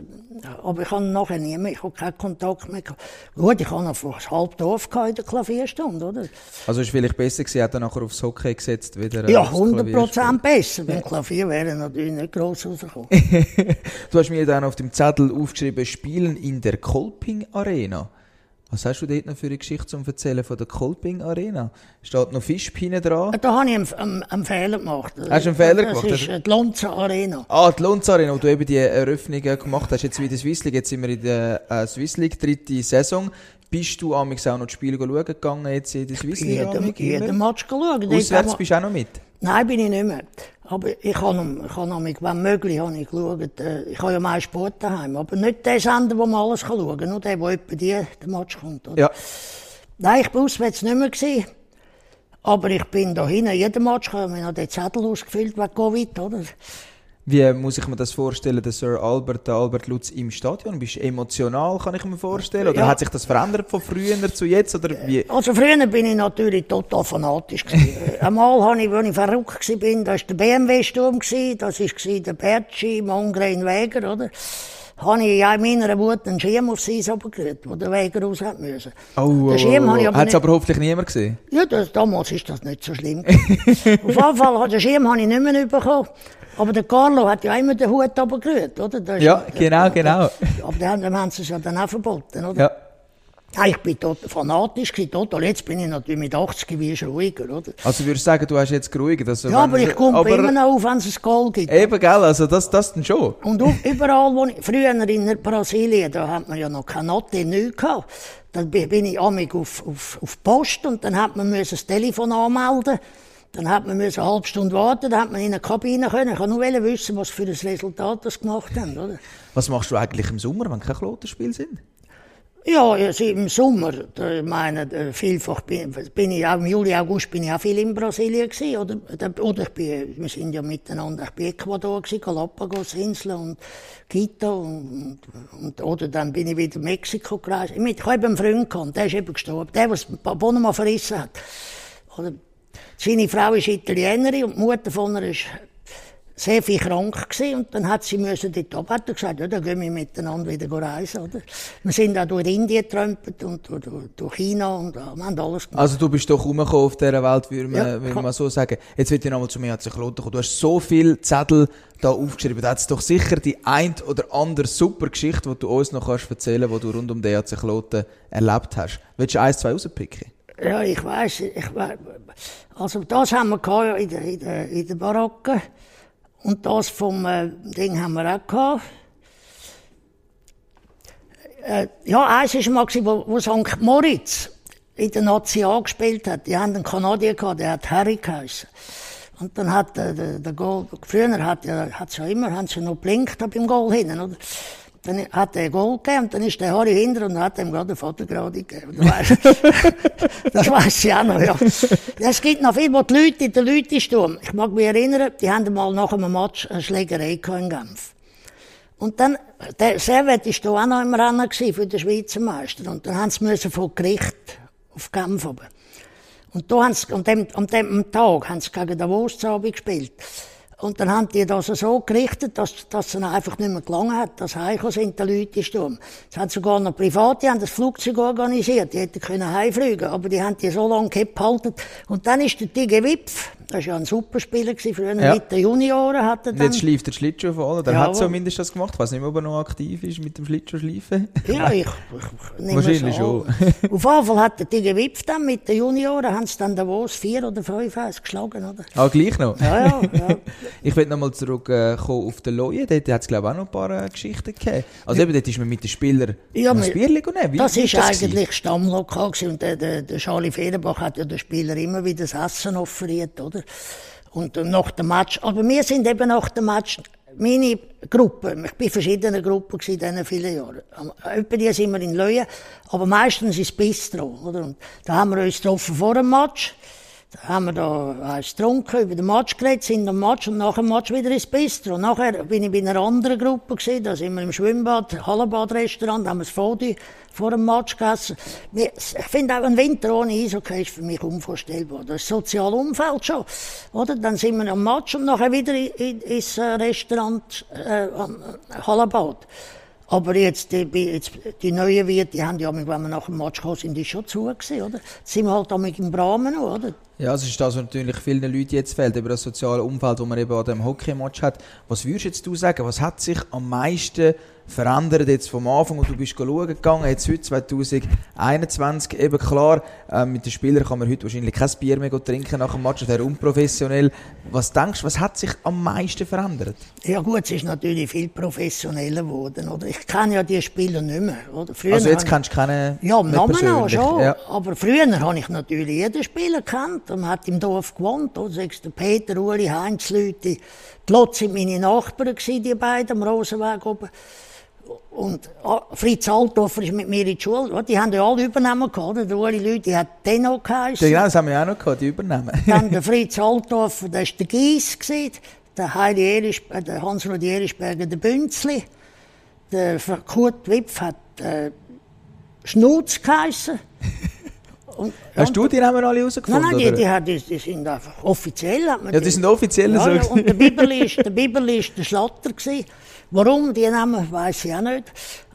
Aber ich habe nachher nie mehr, ich habe keinen Kontakt mehr gehabt. Gut, ich habe noch vor halb Dorf in der Klavierstunde, oder? Also ist vielleicht besser gewesen, hat er nachher aufs Hockey gesetzt, wieder Ja, 100 Prozent besser. Beim Klavier wäre natürlich nicht gross rausgekommen. du hast mir dann auf dem Zettel aufgeschrieben, Spielen in der Kolping Arena. Was hast du dort noch für eine Geschichte zum Erzählen von der Kolping Arena? Steht noch Fischpine dran? Da habe ich einen, einen, einen Fehler gemacht. Hast du einen Fehler das gemacht? Das ist die Lonza Arena. Ah, die Lonza Arena, wo du eben die Eröffnungen gemacht hast. Jetzt wieder Swiss League, jetzt sind wir in der äh, Swiss League, dritte Saison. Bist du amigs auch noch das Spiel schauen gegangen jetzt in der Swiss League? Jeden, jeden Match geschaut. Auswärts bist du auch noch mit? Nein, bin ich nicht mehr. Aber ich habe, ich habe mich, wenn möglich, habe ich geschaut, äh, ich habe ja meinen Sport daheim. Aber nicht den Sender, wo man alles schauen kann, nur der, wo etwa die, der Match kommt. Oder? Ja. Nein, ich war auswärts nicht mehr. Gewesen. Aber ich bin da hinten, jeden Match, ich habe den Zettel ausgefüllt wegen Covid, oder? Wie muss ich mir das vorstellen, der Sir Albert, der Albert Lutz im Stadion? Bist du emotional, kann ich mir vorstellen? Oder ja. hat sich das verändert von früher zu jetzt? Oder wie? Also früher bin ich natürlich total fanatisch. Einmal habe ich, als ich verrückt war, da war der BMW-Sturm, das war der Bertschi, Mongren Weger, oder? Habe ich ja in meiner Wut einen Schirm aufs Eis runtergerührt, wo der Weger raus hat müssen. Oh, oh, den Schirm oh, oh. Hat es aber hoffentlich niemand gesehen? Ja, das, damals ist das nicht so schlimm. Auf jeden Fall, den Schirm habe ich nicht mehr bekommen. Aber der Carlo hat ja immer den Hut runtergerührt, oder? ja, genau, genau. Aber dann haben sie es ja dann auch verboten, oder? Ja. Ja, ich bin tot, fanatisch total. Jetzt bin ich natürlich mit 80 wie ruhiger, oder? Also würdest du sagen, du hast jetzt geruhigt? Also ja, aber ich komme immer noch auf, wenn es ein Goal gibt. Eben, gell, also das, das dann schon. Und überall, wo ich, früher in Brasilien, da hat man ja noch keine Note, nichts gehabt. Dann bin ich amig auf, auf, auf Post und dann hat man das Telefon anmelden dann hat man eine halbe Stunde warten, dann hat man in eine Kabine können. Ich kann nur wissen, was für ein Resultat das gemacht haben, oder? Was machst du eigentlich im Sommer, wenn keine Klotenspiele sind? Ja, also im Sommer, ich meine, vielfach bin, bin, ich auch im Juli, August bin ich auch viel in Brasilien gewesen, oder, oder ich bin, wir sind ja miteinander, ich bin Ecuador gewesen, Galapagos Inseln und Quito und, und, oder dann bin ich wieder in Mexiko gereist. Ich habe einen Freund gehabt, der ist eben gestorben, der, der Bonema verrissen hat. Oder, seine Frau ist Italienerin und die Mutter von ihr ist sehr viel krank gewesen und dann hat sie müssen. Hat er gesagt, ja, dann gehen wir miteinander wieder reisen, oder? Wir sind auch durch Indien getrömpelt und durch China und wir haben alles gemacht. Also du bist doch rumgekommen auf dieser Welt, würde man, ja, würde man so sagen. Jetzt wird ich nochmal zu mir hat sich kommen. Du hast so viele Zettel da aufgeschrieben. Da hat es doch sicher die ein oder andere super Geschichte, die du uns noch kannst erzählen kannst, die du rund um den EAC Kloten erlebt hast. Willst du eins, zwei rauspicken? Ja, ich weiß, ich weiß. Also das haben wir in der, in der, in der Baracke. Und das vom äh, Ding haben wir auch gehabt. Äh, ja, eins war mal, wo, wo St. Moritz in der Nazi gespielt hat. Die haben einen Kanadier gehabt, der hat Harry geheißen. Und dann hat der, der, der Goal, früher hat ja, hat's ja immer, haben sie noch blinkt beim Goal hinten, oder? Dann hat er ein Goal gegeben und dann ist der Harry hinter und hat ihm gerade eine Fotografi gegeben. das weiß ich auch noch, ja. Es gibt noch viele, wo die Leute in den Leutensturm, ich mag mich erinnern, die haben mal nach einem Match eine Schlägerei in Genf. Und dann, der Servet war da auch noch im Rennen für den Schweizer Meister. Und dann haben sie müssen von Gericht auf Genf oben. Und da haben sie, an dem, an dem Tag haben sie gegen Davos gespielt. Und dann haben die das so gerichtet, dass, dass es einfach nicht mehr gelangen hat, dass heimgekommen sind, die Leute Sturm. Es hat sogar noch Private, die haben das Flugzeug organisiert, die hätten können heimfliegen, aber die haben die so lange gehalten. Und dann ist der Tige Wipf, das war ja ein Superspieler früher ja. mit den Junioren. Hat er dann... Jetzt schleift der Schlittschuh voll, der ja, hat zumindest das gemacht. Ich weiß nicht mehr, ob er noch aktiv ist mit dem Schlittschuh-Schleifen. Ja, ich, ich nehme Wahrscheinlich so. schon. Auf jeden Fall hat der Tige Wipf dann mit den Junioren, haben sie dann Davos vier oder fünf geschlagen, oder? Ah, gleich noch? Ja, ja. ja. ich will nochmal zurückkommen äh, auf den Loje. Dort hat es, glaube ich, auch noch ein paar äh, Geschichten gegeben. Also eben, dort ist man mit den Spielern ja, ein Bierchen genommen. Das war eigentlich gewesen? Stammlokal gewesen. und der, der, der Charlie Federbach hat ja den Spielern immer wieder das Essen offeriert, oder? Und nach dem Match, aber wir sind eben nach dem Match, meine Gruppe, ich bin in verschiedenen Gruppen in diesen vielen Jahren. Etwa die sind wir in Löwen, aber meistens ins Bistro, oder? Und da haben wir uns getroffen vor dem Match. Da haben wir da getrunken, über den Match geredet, sind am Match und nach dem Match wieder ins Bistro. Nachher bin ich bei einer anderen Gruppe gewesen, da sind wir im Schwimmbad, Hallenbadrestaurant, haben wir das Fodi vor dem Match gegessen. Ich finde auch ein Winter ohne Eishockey ist für mich unvorstellbar. Das ist soziale Umfeld schon, oder? Dann sind wir am Match und nachher wieder ins Restaurant, äh, Hallenbad. Aber jetzt, die, jetzt, die neuen Wirte, die haben ja, wenn wir nach dem Match gekommen sind, die schon zu gewesen, oder? Jetzt sind wir halt damit im Brahmen noch, oder? Ja, es ist das, was natürlich vielen Leuten jetzt fehlt, über das soziale Umfeld, das man eben an dem Hockey-Match hat. Was würdest jetzt du sagen, was hat sich am meisten verändert jetzt vom Anfang, wo du bist schauen gegangen, jetzt heute 2021, eben klar, äh, mit den Spielern kann man heute wahrscheinlich kein Bier mehr trinken nach dem Match, das wäre unprofessionell. Was denkst du, was hat sich am meisten verändert? Ja gut, es ist natürlich viel professioneller geworden, oder? Ich kenne ja die Spieler nicht mehr, oder? Früher also jetzt kennst du keine Ja, im Namen auch schon, ja. aber früher habe ich natürlich jeden Spieler kennt, man hat im Dorf gewohnt, oder? Sagst du Peter, Uli, Heinz, Leute, die Lotz sind meine Nachbarn gewesen, die beiden am Rosenweg oben. Und oh, Fritz Althofer ist mit mir in die Schule. Die haben ja alle Übernahmen gehabt. Der Uli Leute hat Tenno geheißen. Ja, das haben wir auch noch gehabt, die Übernahmen. Dann der Fritz Althofer, der war der Gies. Der, Heidi Erisch, äh, der Hans-Rudi Erischberger, der Bünzli. Der Kurt Wipf hat äh, Schnutz geheißen. Und, Hast du die Namen alle rausgefunden? Nein, nein, die, die, die, sind einfach offiziell. Hat man ja, die, sind offiziell ja, so. Ja, und der Bibel ist der, Bibel ist der Schlatter gewesen. Warum die Namen, weiß ich auch nicht.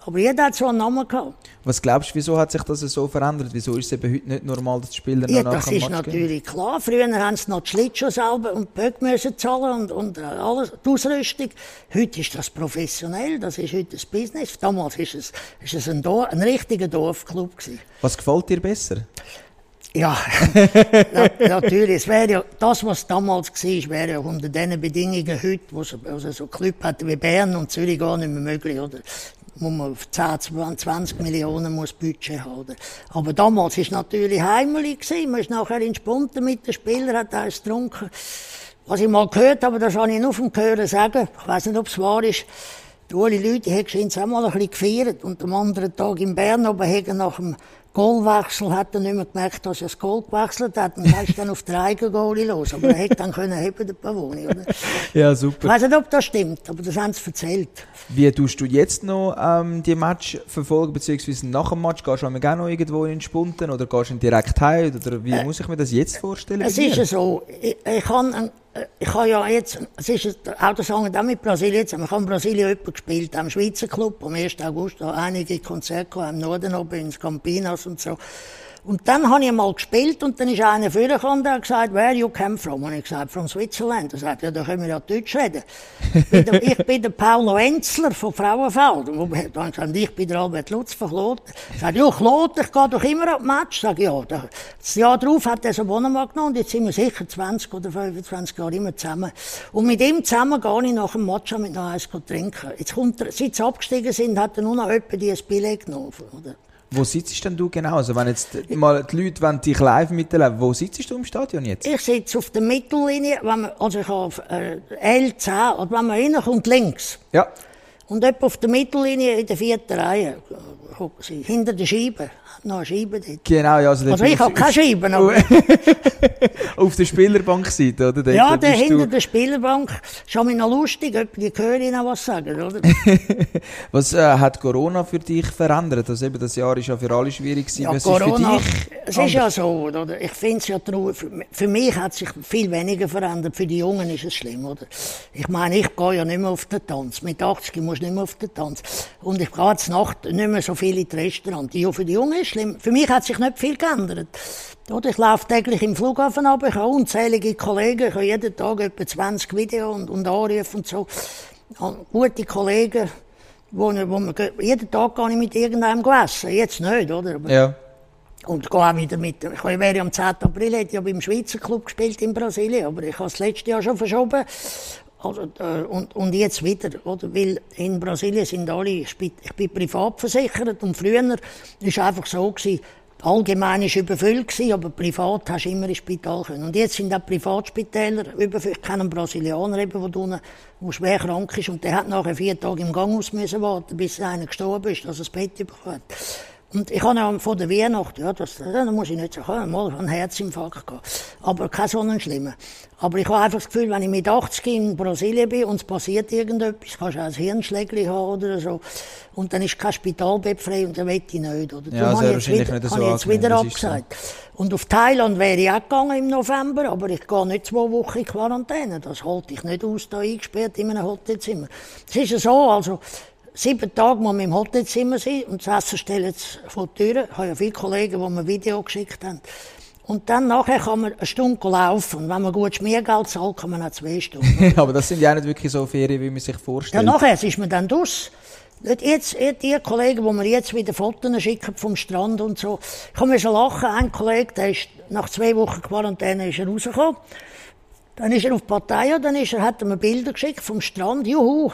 Aber jeder hat so einen Namen gehabt. Was glaubst du, wieso hat sich das so verändert? Wieso ist es eben heute nicht normal, dass die Spieler ja, noch nach das ist natürlich gehen? klar. Früher haben sie noch die Schlittschuhe selber und die Böcke müssen zahlen und, und äh, alles, die Ausrüstung. Heute ist das professionell, das ist heute ein Business. Damals ist es, ist es ein, Dorf, ein richtiger Dorfclub gewesen. Was gefällt dir besser? Ja, natürlich. Es wäre ja, das, was damals war, wäre ja unter diesen Bedingungen heute, wo es also so Club hat wie Bern und Zürich gar nicht mehr möglich, oder? Muss man auf 10, 20 Millionen muss Budget haben. Aber damals es natürlich heimelig gewesen. Man ist nachher in Spunten mit den Spielern, hat eins getrunken. Was ich mal gehört habe, das kann ich nur vom Hören sagen. Ich weiß nicht, ob es wahr ist. Die Uli Leute haben auch mal ein bisschen gefeiert und am anderen Tag in Bern oben haben nach dem Goalwechsel hat er nicht mehr gemerkt, dass er das Goal gewechselt hat. Und dann ist dann auf der eigenen Goalie los. Aber er hätte dann können heben, der Pavoni, oder? Ja, super. Ich weiß nicht, ob das stimmt, aber das haben sie erzählt. Wie tust du jetzt noch ähm, die Match verfolgen, beziehungsweise nach dem Match? Gehst du auch noch irgendwo in den Spunten oder gehst du direkt heim? Oder wie äh, muss ich mir das jetzt vorstellen? Es ist ja so, ich, ich kann ich habe ja jetzt, es ist auch das auch mit Brasilien jetzt, ich habe in Brasilien jemanden gespielt, am Schweizer Club, am 1. August, einige Konzerte gehabt, im Norden oben, ins Campinas und so. Und dann habe ich mal gespielt und dann ist einer vorgekommen und hat gesagt, where you come from? Und ich gesagt, from Switzerland. Er sagt, ja, da können wir ja Deutsch reden. ich bin der Paulo Enzler von Frauenfeld. Und dann gesagt, ich bin der Albert Lutz von Kloten. Er sagt, ja, Kloten, ich gehe doch immer auf Match. Ich sage, ja, das Jahr darauf hat er so Bonnemann genommen und jetzt sind wir sicher 20 oder 25 Jahre immer zusammen. Und mit ihm zusammen gehe ich nach dem Match mit noch eins trinken. Jetzt kommt er, seit sie abgestiegen sind, hat er nur noch jemand die ein Billett genommen. Oder? Wo sitzt denn du genau? Also wenn jetzt mal die Leute wenn dich live miterleben, wo sitzt du im Stadion jetzt? Ich sitze auf der Mittellinie, wenn man, also ich habe äh, L10, oder wenn man reinkommt links. Ja. Und etwa auf der Mittellinie in der vierten Reihe. Hinter der Scheibe. Hat noch eine Scheibe dort. Genau, ja. Also, Also ich habe keine Scheiben, aber Auf der Spielerbankseite, oder? Dort ja, der hinter du, der Spielbank ist auch noch lustig, die Köhrin noch was sagen, oder? was äh, hat Corona für dich verändert? Also eben, das Jahr ist ja für alle schwierig gewesen. Ja, was ist Corona, für dich es ist ja so, oder? Ich finde es ja traurig. Für, für mich hat sich viel weniger verändert. Für die Jungen ist es schlimm, oder? Ich meine, ich gehe ja nicht mehr auf den Tanz. Mit 80 muss ich nicht mehr auf den Tanz. Und ich gehe jetzt Nacht nicht mehr so viel in die Restaurant. Ja, für die Jungen ist schlimm. Für mich hat sich nicht viel geändert. Oder? Ich laufe täglich im Flughafen ab. Ich habe unzählige Kollegen. Ich habe jeden Tag etwa 20 Videos und, und Anrufe und so. Gute Kollegen. Wo, wo man, jeden Tag gehe ich mit irgendeinem essen. Jetzt nicht, oder? Aber Ja. und gehe auch wieder mit. Ich wäre am 10. April, hätte ich ja beim Schweizer Club gespielt in Brasilien, aber ich habe das letzte Jahr schon verschoben. Äh, und, und jetzt wieder, oder? Weil in Brasilien sind alle, ich bin, privat versichert und früher war es einfach so gewesen, allgemein ist überfüllt gewesen, aber privat hast du immer ins Spital können. Und jetzt sind auch Privatspitäler überfüllt. Ich kenne einen Brasilianer eben, der unten, der schwer krank ist und der hat nachher vier Tage im Ganghaus müssen bis einer gestorben ist, dass er das Bett bekommt. Und ich habe ja vor der Weihnacht, ja, das, da muss ich nicht sagen, mal einen Herzinfarkt gehabt. Aber kein so einen schlimmen. Aber ich habe einfach das Gefühl, wenn ich mit 80 in Brasilien bin und es passiert irgendetwas, kannst du auch ein Hirnschlägli haben oder so. Und dann ist kein Spitalbett frei und dann will ich nicht, oder? Ja, sehr habe ich jetzt wieder, nicht so habe ich jetzt wieder so. abgesagt. Und auf Thailand wäre ich auch gegangen im November, aber ich gehe nicht zwei Wochen in Quarantäne. Das halte ich nicht aus, da eingesperrt in einem Hotelzimmer. Es ist ja so, also, sieben Tage muss man im Hotelzimmer sein und das Essen stellen vor die Tür. Ich habe ja viele Kollegen, die mir ein Video geschickt haben. Und dann nachher kann man eine Stunde laufen. Und wenn man gut Schmiergeld zahlt, kann man auch zwei Stunden. Aber das sind ja nicht wirklich so Ferien, wie man sich Ja, vorstellt. nachher ist man dann dus. Nicht Jetzt, jetzt die Kollegen, die mir jetzt wieder Fotos schicken vom Strand und so. Ich kann mir schon lachen. Ein Kollege, der ist nach zwei Wochen Quarantäne ist er rausgekommen. Dann ist er auf Partei, dann ist er, hat er mir Bilder geschickt vom Strand. Juhu,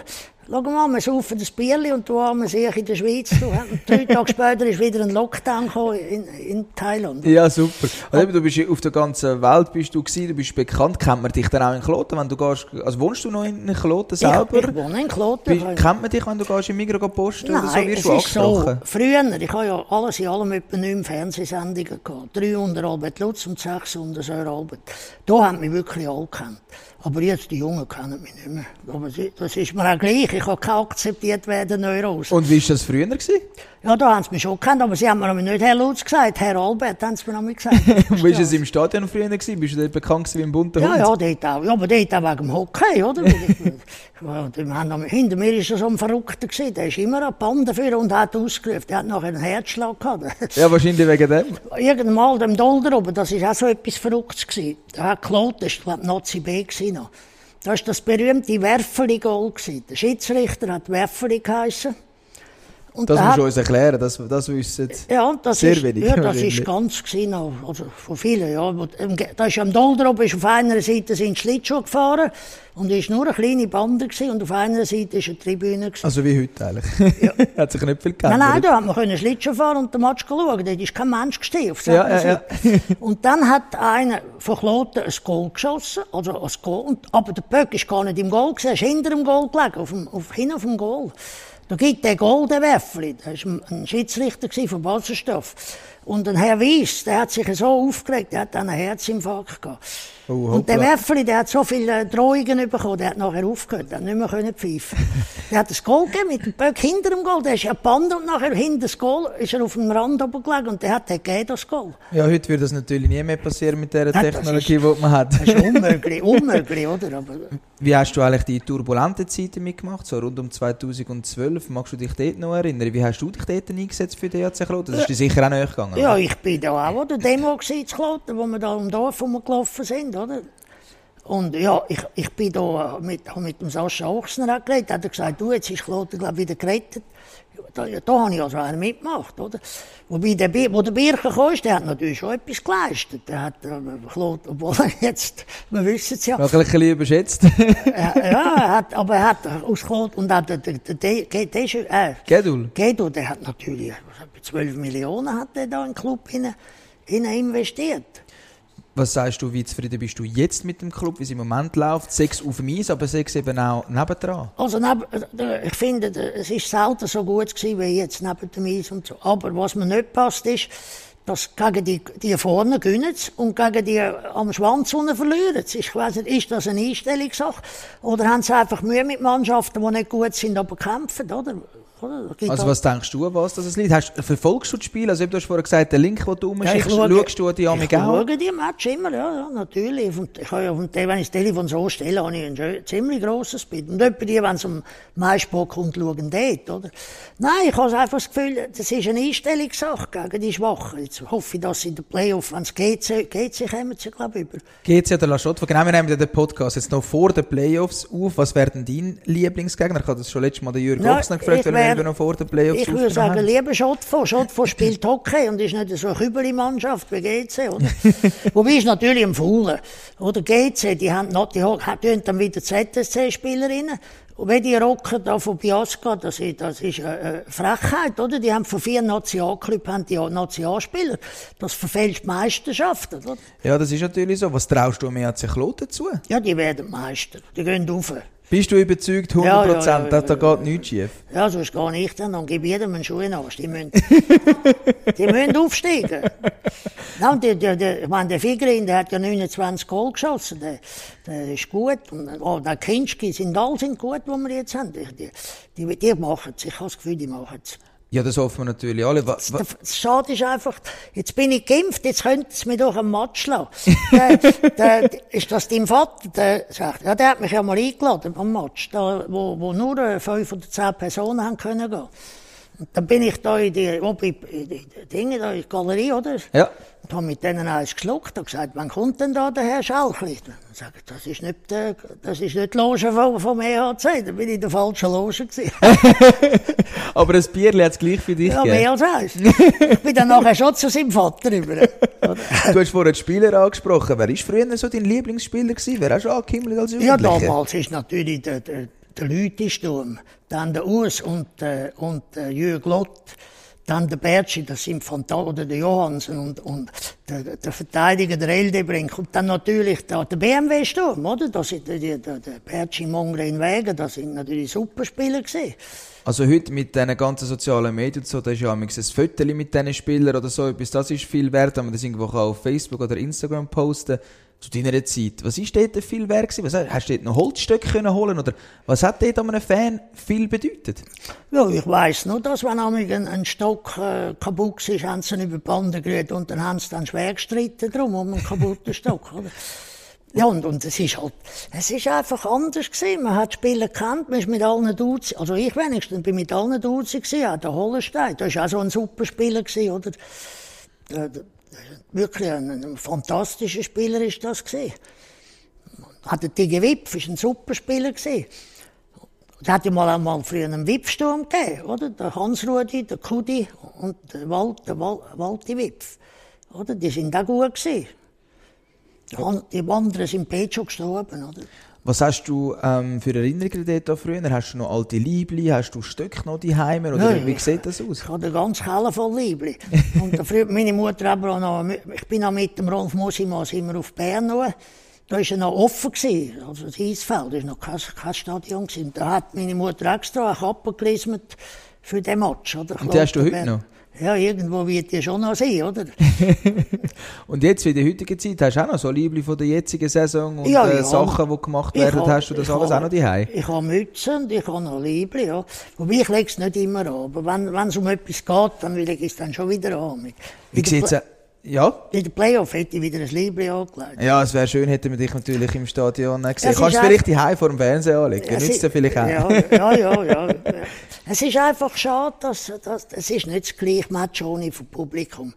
schau mal, wir saufen das Bierli und haben wir sich in der Schweiz. Du, drei Tage später ist wieder ein Lockdown gekommen in, in Thailand. Ja, super. Also eben, du bist ja auf der ganzen Welt bist du gewesen, du bist bekannt. Kennt man dich dann auch in Kloten, wenn du gehst? Also wohnst du noch in Kloten selber? ich wohne in Kloten. Bist, kennt man dich, wenn du gehst im Migros posten oder so? Wirst es du ist so, angesprochen? früher, ich habe ja alles in allem etwa neun Fernsehsendungen gehabt. Drei unter Albert Lutz und sechs unter Sir Albert. Da haben mich wirklich alle gekannt. Aber jetzt, die Jungen kennen mich nicht mehr. Aber das ist mir auch gleich. Ich habe keine akzeptiert werden, Neurose. Und wie war das früher? Gewesen? Ja, da haben sie mich schon gekannt, aber sie haben mir nicht Herr Lutz gesagt. Herr Albert haben sie mir noch gesagt. Wie war es im Stadion früher? Gewesen? Bist du dort bekannt gewesen wie ein bunter Ja, Hund? ja, dort auch. Ja, aber dort auch wegen dem Hockey, oder? Ich- Hinter mir war so ein Verrückter, gewesen. der ist immer ein Band dafür und hat ausgerufen. Der hat nachher einen Herzschlag gehabt. Ja, wahrscheinlich wegen dem. Irgendwann mal dem Dolder oben, das war auch so etwas Verrücktes. Gewesen. Da hat Claude, das war, Nazi B gewesen noch. Da war das berühmte Werfeli-Goal. Der Schiedsrichter hat Werfeli geheissen. Und Das der musst du uns erklären, das, das wissen. ja, das Sehr ist, wenig, Ja, das ist ganz noch, also von vielen, ja. Da ist am Dolder oben, ist auf einer Seite sind Schlittschuhe gefahren und ist nur eine kleine Bande gewesen, und auf einer Seite ist eine Tribüne gewesen. Also wie heute eigentlich. Hat sich nicht viel Nein, geändert. nein, da hat man können Schlittschuh fahren und den Match schauen. Dort ist kein Mensch gestehen auf Ja, ja, ja. Und dann hat einer von Kloten ein Goal geschossen, also ein Goal. Und, aber der Böck ist gar nicht im Goal gewesen, er ist hinter dem Goal gelegen, auf dem, auf, hinten auf dem Goal. Da gibt der Goal der Werfli, der war ein- Schiedsrichter von Baselstoff. Und ein Herr Weiss, der hat sich so aufgeregt, der hat dann einen Herzinfarkt gehabt. Oh, und der. Werfli, der hat so viele Drohungen bekommen, der hat nachher aufgehört, der hat nicht mehr können pfeifen. der hat das Goal gegeben mit dem Böck hinter dem Goal, der ist ja Band und nachher hinter das Goal ist er auf dem Rand oben gelegen und der hat den gegeben, das Goal. Ja, heute würde das natürlich nie mehr passieren mit der das Technologie, die man hat. Das ist unmöglich, unmöglich, oder? Aber, Wie hast du eigentlich die turbulenten Zeiten mitgemacht, so rund um 2012? Magst du dich dort noch erinnern? Wie hast du dich dort eingesetzt für die EAC Kloten? Das ist dir sicher auch näher gegangen. Ja, ich bin da auch an der Demo zu Kloten, wo wir da im Dorf rumgelaufen sind, oder? Und ja, ich, ich bin da mit, mit dem Sascha Ochsner auch geredet. Hat er gesagt, du, jetzt ist Kloten, glaube wieder gerettet. Da, ja, da habe ich also einen mitgemacht, oder? Wobei der, wo der Birken kam, der hat natürlich schon etwas geleistet. Der hat, äh, Kloten, obwohl er jetzt, wir wissen es ja, Noch ein bisschen überschätzt. ja, ja, er hat, aber er hat aus Kloten, und auch der, der, der, der, der, der, äh, Gedul. Gedo, der hat natürlich, was hat er, 12 Millionen hat er da in den Club hinein, hinein investiert. Was sagst du, wie zufrieden bist du jetzt mit dem Club, wie es im Moment läuft? Sechs auf dem Eis, aber sechs eben auch nebendran. Also neben, ich finde, es ist selten so gut gewesen wie jetzt neben dem Eis und so. Aber was mir nicht passt ist, dass gegen die, die vorne gewinnen und gegen die am Schwanz unten verlieren. Ich weiss nicht, ist das eine Einstellungssache? Oder haben sie einfach Mühe mit Mannschaften, die nicht gut sind, aber kämpfen, oder? Also was denkst du, was das liegt? Hast, verfolgst du das Spiel? Also du hast vorher gesagt, den Link, den du umschickst, ja, schaust du die Amig auch? Ich schaue die Match immer, ja, ja natürlich. Und ich habe ja, wenn ich das Telefon so stelle, habe ich ein ziemlich grosses Bild. Und etwa die, wenn es um Maisport kommt, schauen dort, oder? Nein, ich habe einfach das Gefühl, das ist eine Einstellungssache gegen die Schwachen. Jetzt hoffe ich, dass in den Playoffs, wenn es GC, GC kommen sie, glaube ich, über. GC oder La Chaux, genau, wir nehmen den Podcast jetzt noch vor den Playoffs auf. Was wäre denn dein Lieblingsgegner? Ich habe das schon letztes Mal den Jürgen Ochsner gefragt, wir noch vor den Playoffs Ich würde sagen, lieber Schottfonds. Schottfonds spielt Hockey und ist nicht so eine Kübeli-Mannschaft wie GC. Oder? Wobei ist natürlich ein Faulen. Oder GC, die haben noch, die haben dann wieder ZSC-Spielerinnen. Und wenn die rocken da von Biasca, das ist, das ist eine Frechheit, oder? Die haben von vier Nationalclubs haben die Nationalspieler. Das verfälscht Meisterschaften, oder? Ja, das ist natürlich so. Was traust du mir sich Kloten zu? Ja, die werden Meister. Die gehen rauf. Bist du überzeugt, 100%, ja, ja, ja, da, da geht nichts schief? Ja, sonst gar nicht, dann gebe ich jedem einen Schuh in Die müssen, die müssen aufsteigen. Und der, der, der, ich meine, der Figrin, der hat ja 29 Goal geschossen, der, der ist gut. Und oh, der Kinski sind alle sind gut, die wir jetzt haben. Die, die, die machen es, ich habe das Gefühl, die machen es. Ja, das hoffen wir natürlich alle. Was, was? Das Schade ist einfach, jetzt bin ich geimpft, jetzt könnte es mir doch einen Match schlagen. der, der, ist das dein Vater? Der sagt, ja, der hat mich ja mal eingeladen am Match, da, wo, wo nur äh, fünf oder zehn Personen haben können gehen. Und dann bin ich da in die, oben Dinge, da in die Galerie, oder? Ja. Und habe mit denen eins geschluckt und gesagt, wann kommt denn da der Herr Schalchli? Dann sage ich, das ist nicht, äh, das ist nicht die Loge vom, vom EHC, da bin ich in der falschen Loge gewesen. Aber ein Bierli hat es gleich für dich Ja, mehr als eins. ich bin dann nachher schon zu seinem Vater rüber. du hast vorhin die Spieler angesprochen. Wer war früher so dein Lieblingsspieler gewesen? Wer hast du angehimmelt als Jugendlicher? Ja, damals ist natürlich der, der, der Lütisturm, dann der Urs und, äh, und äh, Jürg Lott, dann der Bertschi, das sind Fantasien, oder der Johansen und, und der, der Verteidiger, der Eldebrink und dann natürlich der, der BMW-Sturm, oder? Das sind die, der, der Bertschi, Mongre in Wegen, das sind natürlich Superspieler gewesen. Also heute mit diesen ganzen sozialen Medien so, da ist ja ein Foto mit diesen Spielern oder so etwas, das ist viel wert, wenn man das irgendwo auf Facebook oder Instagram posten zu deiner Zeit. Was ist dort viel wert gewesen? Was, hast du dort noch Holzstöcke können holen oder was hat dort einem Fan viel bedeutet? Ja, ich weiss nur, dass wenn ein, ein Stock äh, kaputt ist, haben sie ihn über die Bande gerührt und dann haben sie dann schwer gestritten drum, um einen kaputten Stock, oder? Ja, und, und es ist halt, es ist einfach anders gewesen. Man hat Spieler gekannt, man ist mit allen Duzi, also ich wenigstens bin mit allen Duzi gewesen, auch der Hollenstein, der ist auch so ein super Spieler gewesen, oder? Der, der, wirklich ein, ein, fantastischer Spieler ist das gewesen. Hatte Tige Wipf, ist ein super Spieler gewesen. Es hat ja mal einmal früher einen Wipfsturm gegeben, oder? Der Hans-Rudi, der Kudi und der, Wald, der Wal Walti Wipf. Oder? Die sind auch gut gewesen. Die anderen sind beide schon gestorben, oder? Was hast du ähm, für Erinnerungen dort früher? Hast du noch alte Liebli? Hast du Stöcke noch die Heime? Oder ja, wie sieht das aus? Ich habe ganz Keller voll Liebli. und früher meine Mutter aber auch noch, ich bin auch mit dem Rolf Mosimas immer auf Bern noch. Da war er noch offen gewesen, also das Eisfeld, da war noch kein, kein Stadion gewesen. Da hat meine Mutter extra eine Kappe gelismet für den Match, oder? Und die hast du heute noch? Ja, irgendwo wird die schon noch sein, oder? und jetzt, in der heutigen Zeit, hast du auch noch so Liebli von der jetzigen Saison und ja, äh, Sachen, die gemacht werden, habe, hast du das alles habe, auch noch daheim? Ich habe Mützen und ich habe noch Liebli, ja. Wobei ich lege es nicht immer an. Aber wenn, es um etwas geht, dann will ich es dann schon wieder an. Wie sieht es ja. In der Playoff hätte ich wieder ein Liebling angelegt. Ja, es wäre schön, hätten wir dich natürlich im Stadion gesehen. Kannst du vielleicht die Hause vor dem Fernseher anlegen? Nützt dir vielleicht auch. Ja, ja, ja. ja. es ist einfach schade, dass, dass, es ist nicht das gleiche Match ohne Publikum.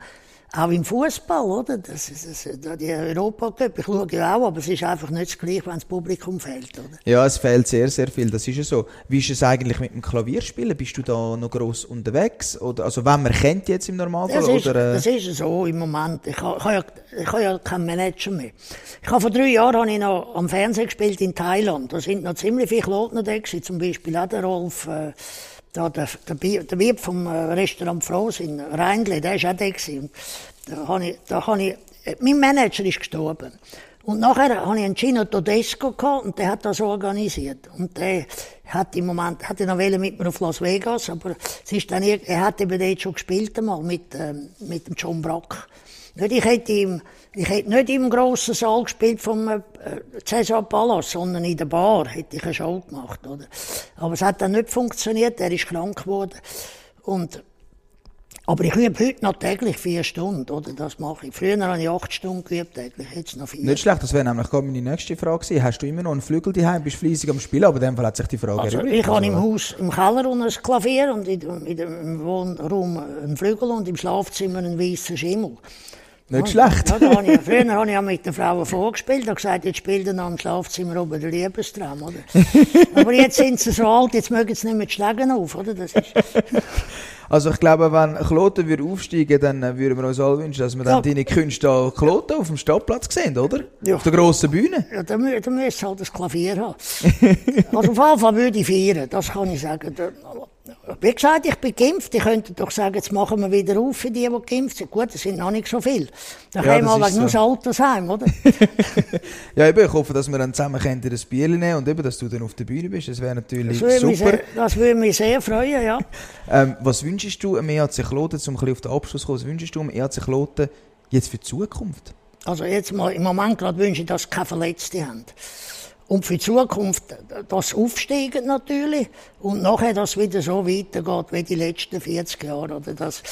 Auch im Fußball, oder? Das ist, das, die Europacup, ich schaue ja auch, aber es ist einfach nicht das Gleiche, wenn das Publikum fehlt, oder? Ja, es fehlt sehr, sehr viel, das ist ja so. Wie ist es eigentlich mit dem Klavierspielen? Bist du da noch gross unterwegs? Oder, also, wenn man kennt jetzt im Normalfall? Das ist, oder, äh? das ist so im Moment. Ich habe, ich habe, ja, ich habe ja keinen Manager mehr. Ich habe vor drei Jahren habe ich noch am Fernsehen gespielt in Thailand. Da sind noch ziemlich viele Leute da zum Beispiel auch der Rolf, äh, da der, der, der Wirt vom äh, Restaurant Frohs in Rheinle, der war auch da gewesen. Da habe ich, da habe ich, mein Manager ist gestorben. Und nachher hatte ich einen Gino Todesco gehabt, und der hat das organisiert. Und der hat im Moment, hatte noch mit mir auf Las Vegas, aber es ist dann, er hat eben dort schon gespielt einmal mit, ähm, mit dem John Brack. Nicht, ich hätte ihm, ich hätte nicht im grossen Saal gespielt vom äh, Cesar Palace, sondern in der Bar hätte ich eine Show gemacht, oder? Aber es hat dann nicht funktioniert, er ist krank geworden. Und aber ich übe heute noch täglich vier Stunden, oder? Das mache ich. Früher habe ich acht Stunden geübt täglich, jetzt noch vier. Nicht schlecht, das wäre nämlich gerade meine nächste Frage gewesen. Hast du immer noch einen Flügel daheim, bist fleissig am Spielen, aber in dem Fall hat sich die Frage also, erübrigt. Ich habe im Haus, im Keller ein Klavier und in, in, im Wohnraum einen Flügel und im Schlafzimmer einen weißen Schimmel. Nicht ja, schlecht. Ja, da ich, früher habe ich ja mit den Frauen vorgespielt und gesagt, jetzt spielt er noch im Schlafzimmer oben den Liebestraum, oder? Aber jetzt sind sie so alt, jetzt mögen sie nicht mehr die Schläge auf, oder? Das ist also ich glaube, wenn Kloten würde aufsteigen, dann äh, würden wir uns alle wünschen, dass wir dann deine Künste an Kloten auf dem Stadtplatz sehen, oder? Ja. Auf der grossen Bühne. Ja, dann, dann müsste halt das Klavier haben. also auf jeden Fall würde ich feiern, das kann ich sagen. Wie gesagt, ich bin geimpft. Ich könnte doch sagen, jetzt machen wir wieder auf für die, die geimpft sind. Gut, das sind noch nicht so viele. Da ja, kommen wir wegen so. nur Altersheim, oder? ja, eben, ich hoffe, dass wir dann zusammen in das Bier nehmen und eben, dass du dann auf der Bühne bist. Das wäre natürlich das super. Sehr, das würde mich sehr freuen, ja. ähm, was wünschst du am EAC Kloten, um ein bisschen auf den Abschluss zu kommen, was wünschst du am EAC Kloten jetzt für die Zukunft? Also jetzt mal, im Moment gerade wünsche ich, dass keine Verletzte haben. Und für die Zukunft das Aufsteigen natürlich und nachher das wieder so weitergeht wie die letzten 40 Jahre. Oder dass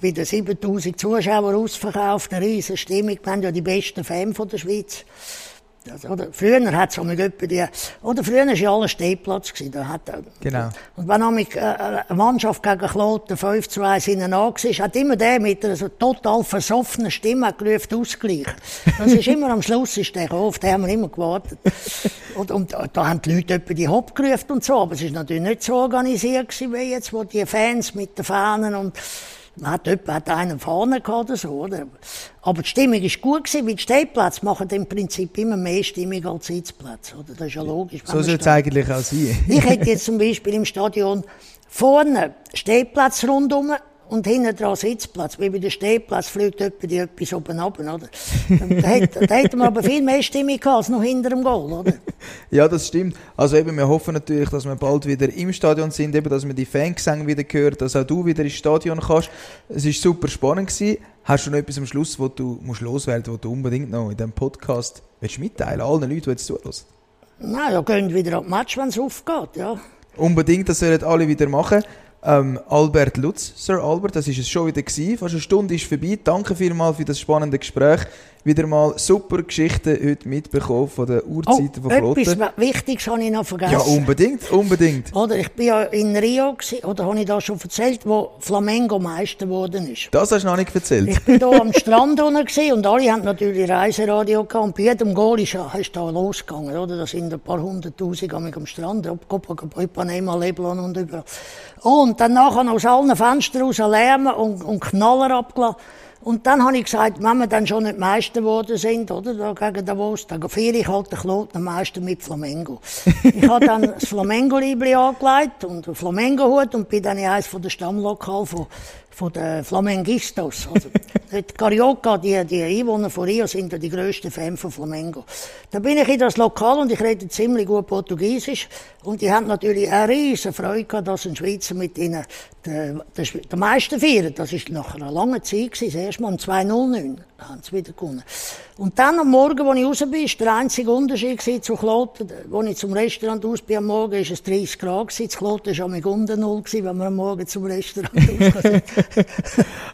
wieder 7000 Zuschauer ausverkauft, eine riesige Stimmung. Wir haben ja die besten Fans der Schweiz. Also, oder früher hat es mit die, oder früher war ja alles Stehplatz gewesen. Da hat, genau. Und wenn nämlich äh, eine Mannschaft gegen Kloten 5 zu 1 hinten war, hat immer der mit einer so total versoffenen Stimme gerufen, Ausgleich. Das ist immer am Schluss ist der auf, den haben wir immer gewartet. und, und, da haben die Leute etwa die Hopp gerufen und so, aber es ist natürlich nicht so organisiert gewesen, wie jetzt, wo die Fans mit den Fahnen und hat jemand hat einen vorne gehabt oder so, oder? Aber die Stimmung ist gut gewesen, weil die Stehplätze machen im Prinzip immer mehr Stimmung als Sitzplätze, oder? Das ist ja logisch. So soll es eigentlich auch sein. ich hätte jetzt zum Beispiel im Stadion vorne Stehplatz rundum und hinten dran Sitzplatz. Wie bei der Stehplatz fliegt jemand etwas oben runter, oder? da, hätte, da hätten wir aber viel mehr Stimmung gehabt als noch hinter dem Goal, oder? ja, das stimmt. Also eben, wir hoffen natürlich, dass wir bald wieder im Stadion sind, eben, dass wir die Fangesänge wieder hören, dass auch du wieder ins Stadion kannst. Es war super spannend gewesen. Hast du noch etwas am Schluss, wo du musst loswerden, wo du unbedingt noch in diesem Podcast willst mitteilen, allen Leuten, die jetzt zuhören? Nein, ja, gehen wieder ab Match, wenn es aufgeht, ja. Unbedingt, das sollen alle wieder machen. Ähm, Albert Lutz, Sir Albert, das ist es schon wieder gewesen. Fast eine Stunde ist vorbei. Danke vielmals für das spannende Gespräch wieder mal super Geschichten heute mitbekommen von den Urzeiten oh, von Kloten. etwas Wichtiges habe ich noch vergessen. Ja, unbedingt, unbedingt. Oder ich bin ja in Rio, gewesen, oder habe ich da schon erzählt, wo Flamengo Meister geworden ist. Das hast du noch nicht erzählt. Ich bin da am Strand unten und alle haben natürlich Reiseradio gehabt und bei jedem Goal ist, ist da losgegangen, oder? Da sind ein paar hunderttausend am Strand, Ipanema, Leblon und überall. Und dann nachher aus allen Fenstern raus Lärm und, und Knaller abgelassen. Und dann habe ich gesagt, wenn wir dann schon nicht Meister geworden sind, oder, da gegen Davos, dann feiere ich halt den Kloten Meister mit Flamengo. ich habe dann das Flamengo-Liebli angelegt und einen Flamengo-Hut und bin dann in eines der Stammlokal von von den Flamengistas. Also, die Carioca, die, die Einwohner von Rio, sind ja die grössten Fans von Flamengo. Da bin ich in das Lokal und ich rede ziemlich gut Portugiesisch. Und die haben natürlich eine riesige Freude gehabt, dass ein Schweizer mit ihnen den, den, den meisten feiert. Das war nach einer langen Zeit, gewesen, das erste Mal um 2009 haben sie wieder gewonnen. Und dann am Morgen, als ich raus bin, war der einzige Unterschied zu Kloten. Als ich zum Restaurant aus bin am Morgen, war es 30 Grad. Gewesen. Zu Kloten war es unter Null, wenn wir am Morgen zum Restaurant raus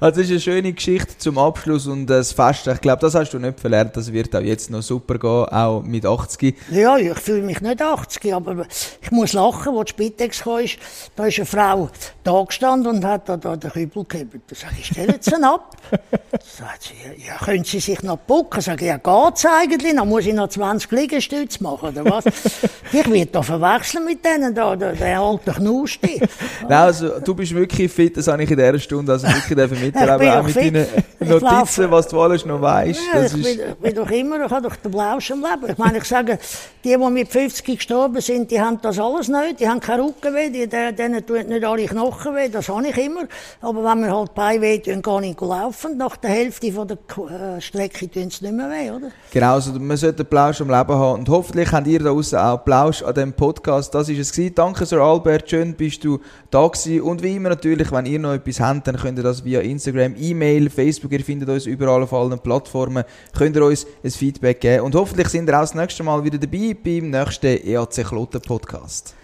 Also, das ist eine schöne Geschichte zum Abschluss und das Fest. Ich glaube, das hast du nicht verlernt. Das wird auch jetzt noch super gehen, auch mit 80. Ja, ich fühle mich nicht 80, aber ich muss lachen, als die Spitex kam. Da ist eine Frau da gestanden und hat da, da den Kübel gehabt. Da sage ich, stellen Sie ihn ab. Da sagt sie, ja, können Sie sich noch bucken? Sag ich, ja, geht's eigentlich? Dann muss ich noch 20 Liegestütze machen, oder was? ich werde da verwechseln mit denen da, der, der alte Knusti. Nein, also, du bist wirklich fit, das habe ich in dieser Stunde also wirklich miterleben, bin auch doch mit deinen Notizen, was du alles noch weißt. Ja, das ich, ist, bin, ich bin doch immer, ich habe doch den Blausch am Leben. Ich meine, ich sage, die, die mit 50 gestorben sind, die haben das alles nicht. Die haben keine Rückenweh, die, denen tun nicht alle Knochen weh, das habe ich immer. Aber wenn mir halt die Beine weh tun, gar nicht laufen. Nach der Hälfte von der Strecke tun sie nicht mehr weh, oder? Genau, also man sollte Plausch am Leben haben. Und hoffentlich habt ihr da draussen auch Plausch an diesem Podcast. Das ist es gewesen. Danke, Sir Albert. Schön bist du da gewesen. Und wie immer natürlich, wenn ihr noch etwas habt, dann könnt ihr das via Instagram, E-Mail, Facebook, ihr findet uns überall auf allen Plattformen, könnt ihr uns ein Feedback geben. Und hoffentlich sind ihr auch das nächste Mal wieder dabei beim nächsten EAC Kloten Podcast.